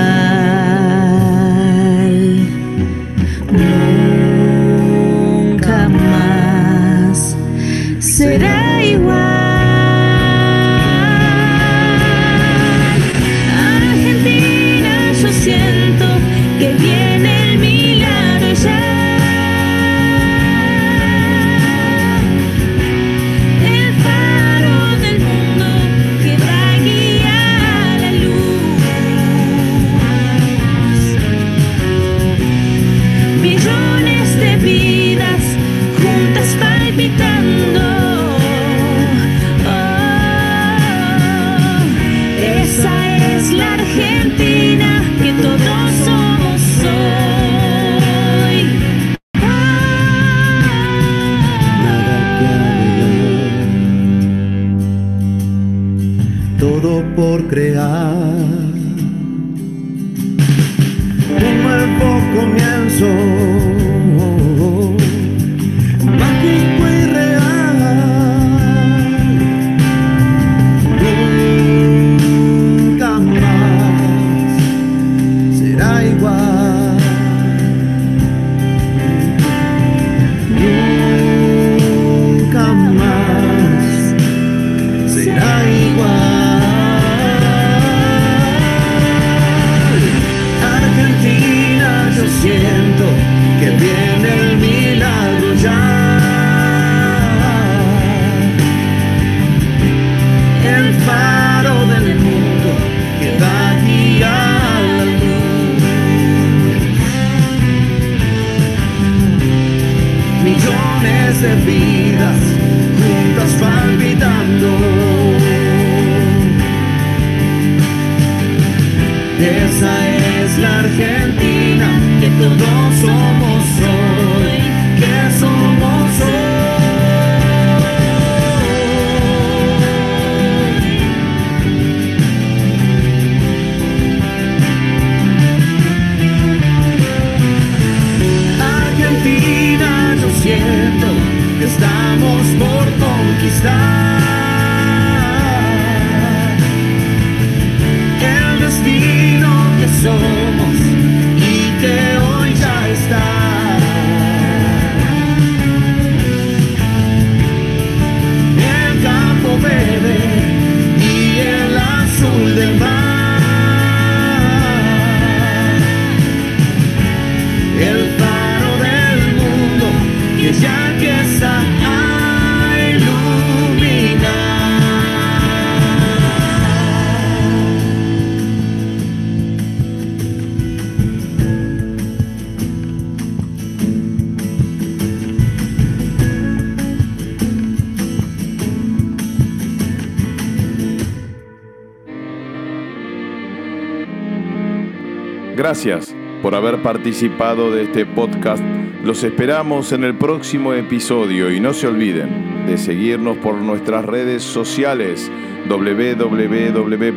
Participado de este podcast. Los esperamos en el próximo episodio y no se olviden de seguirnos por nuestras redes sociales www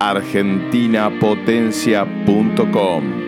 argentinapotencia.com.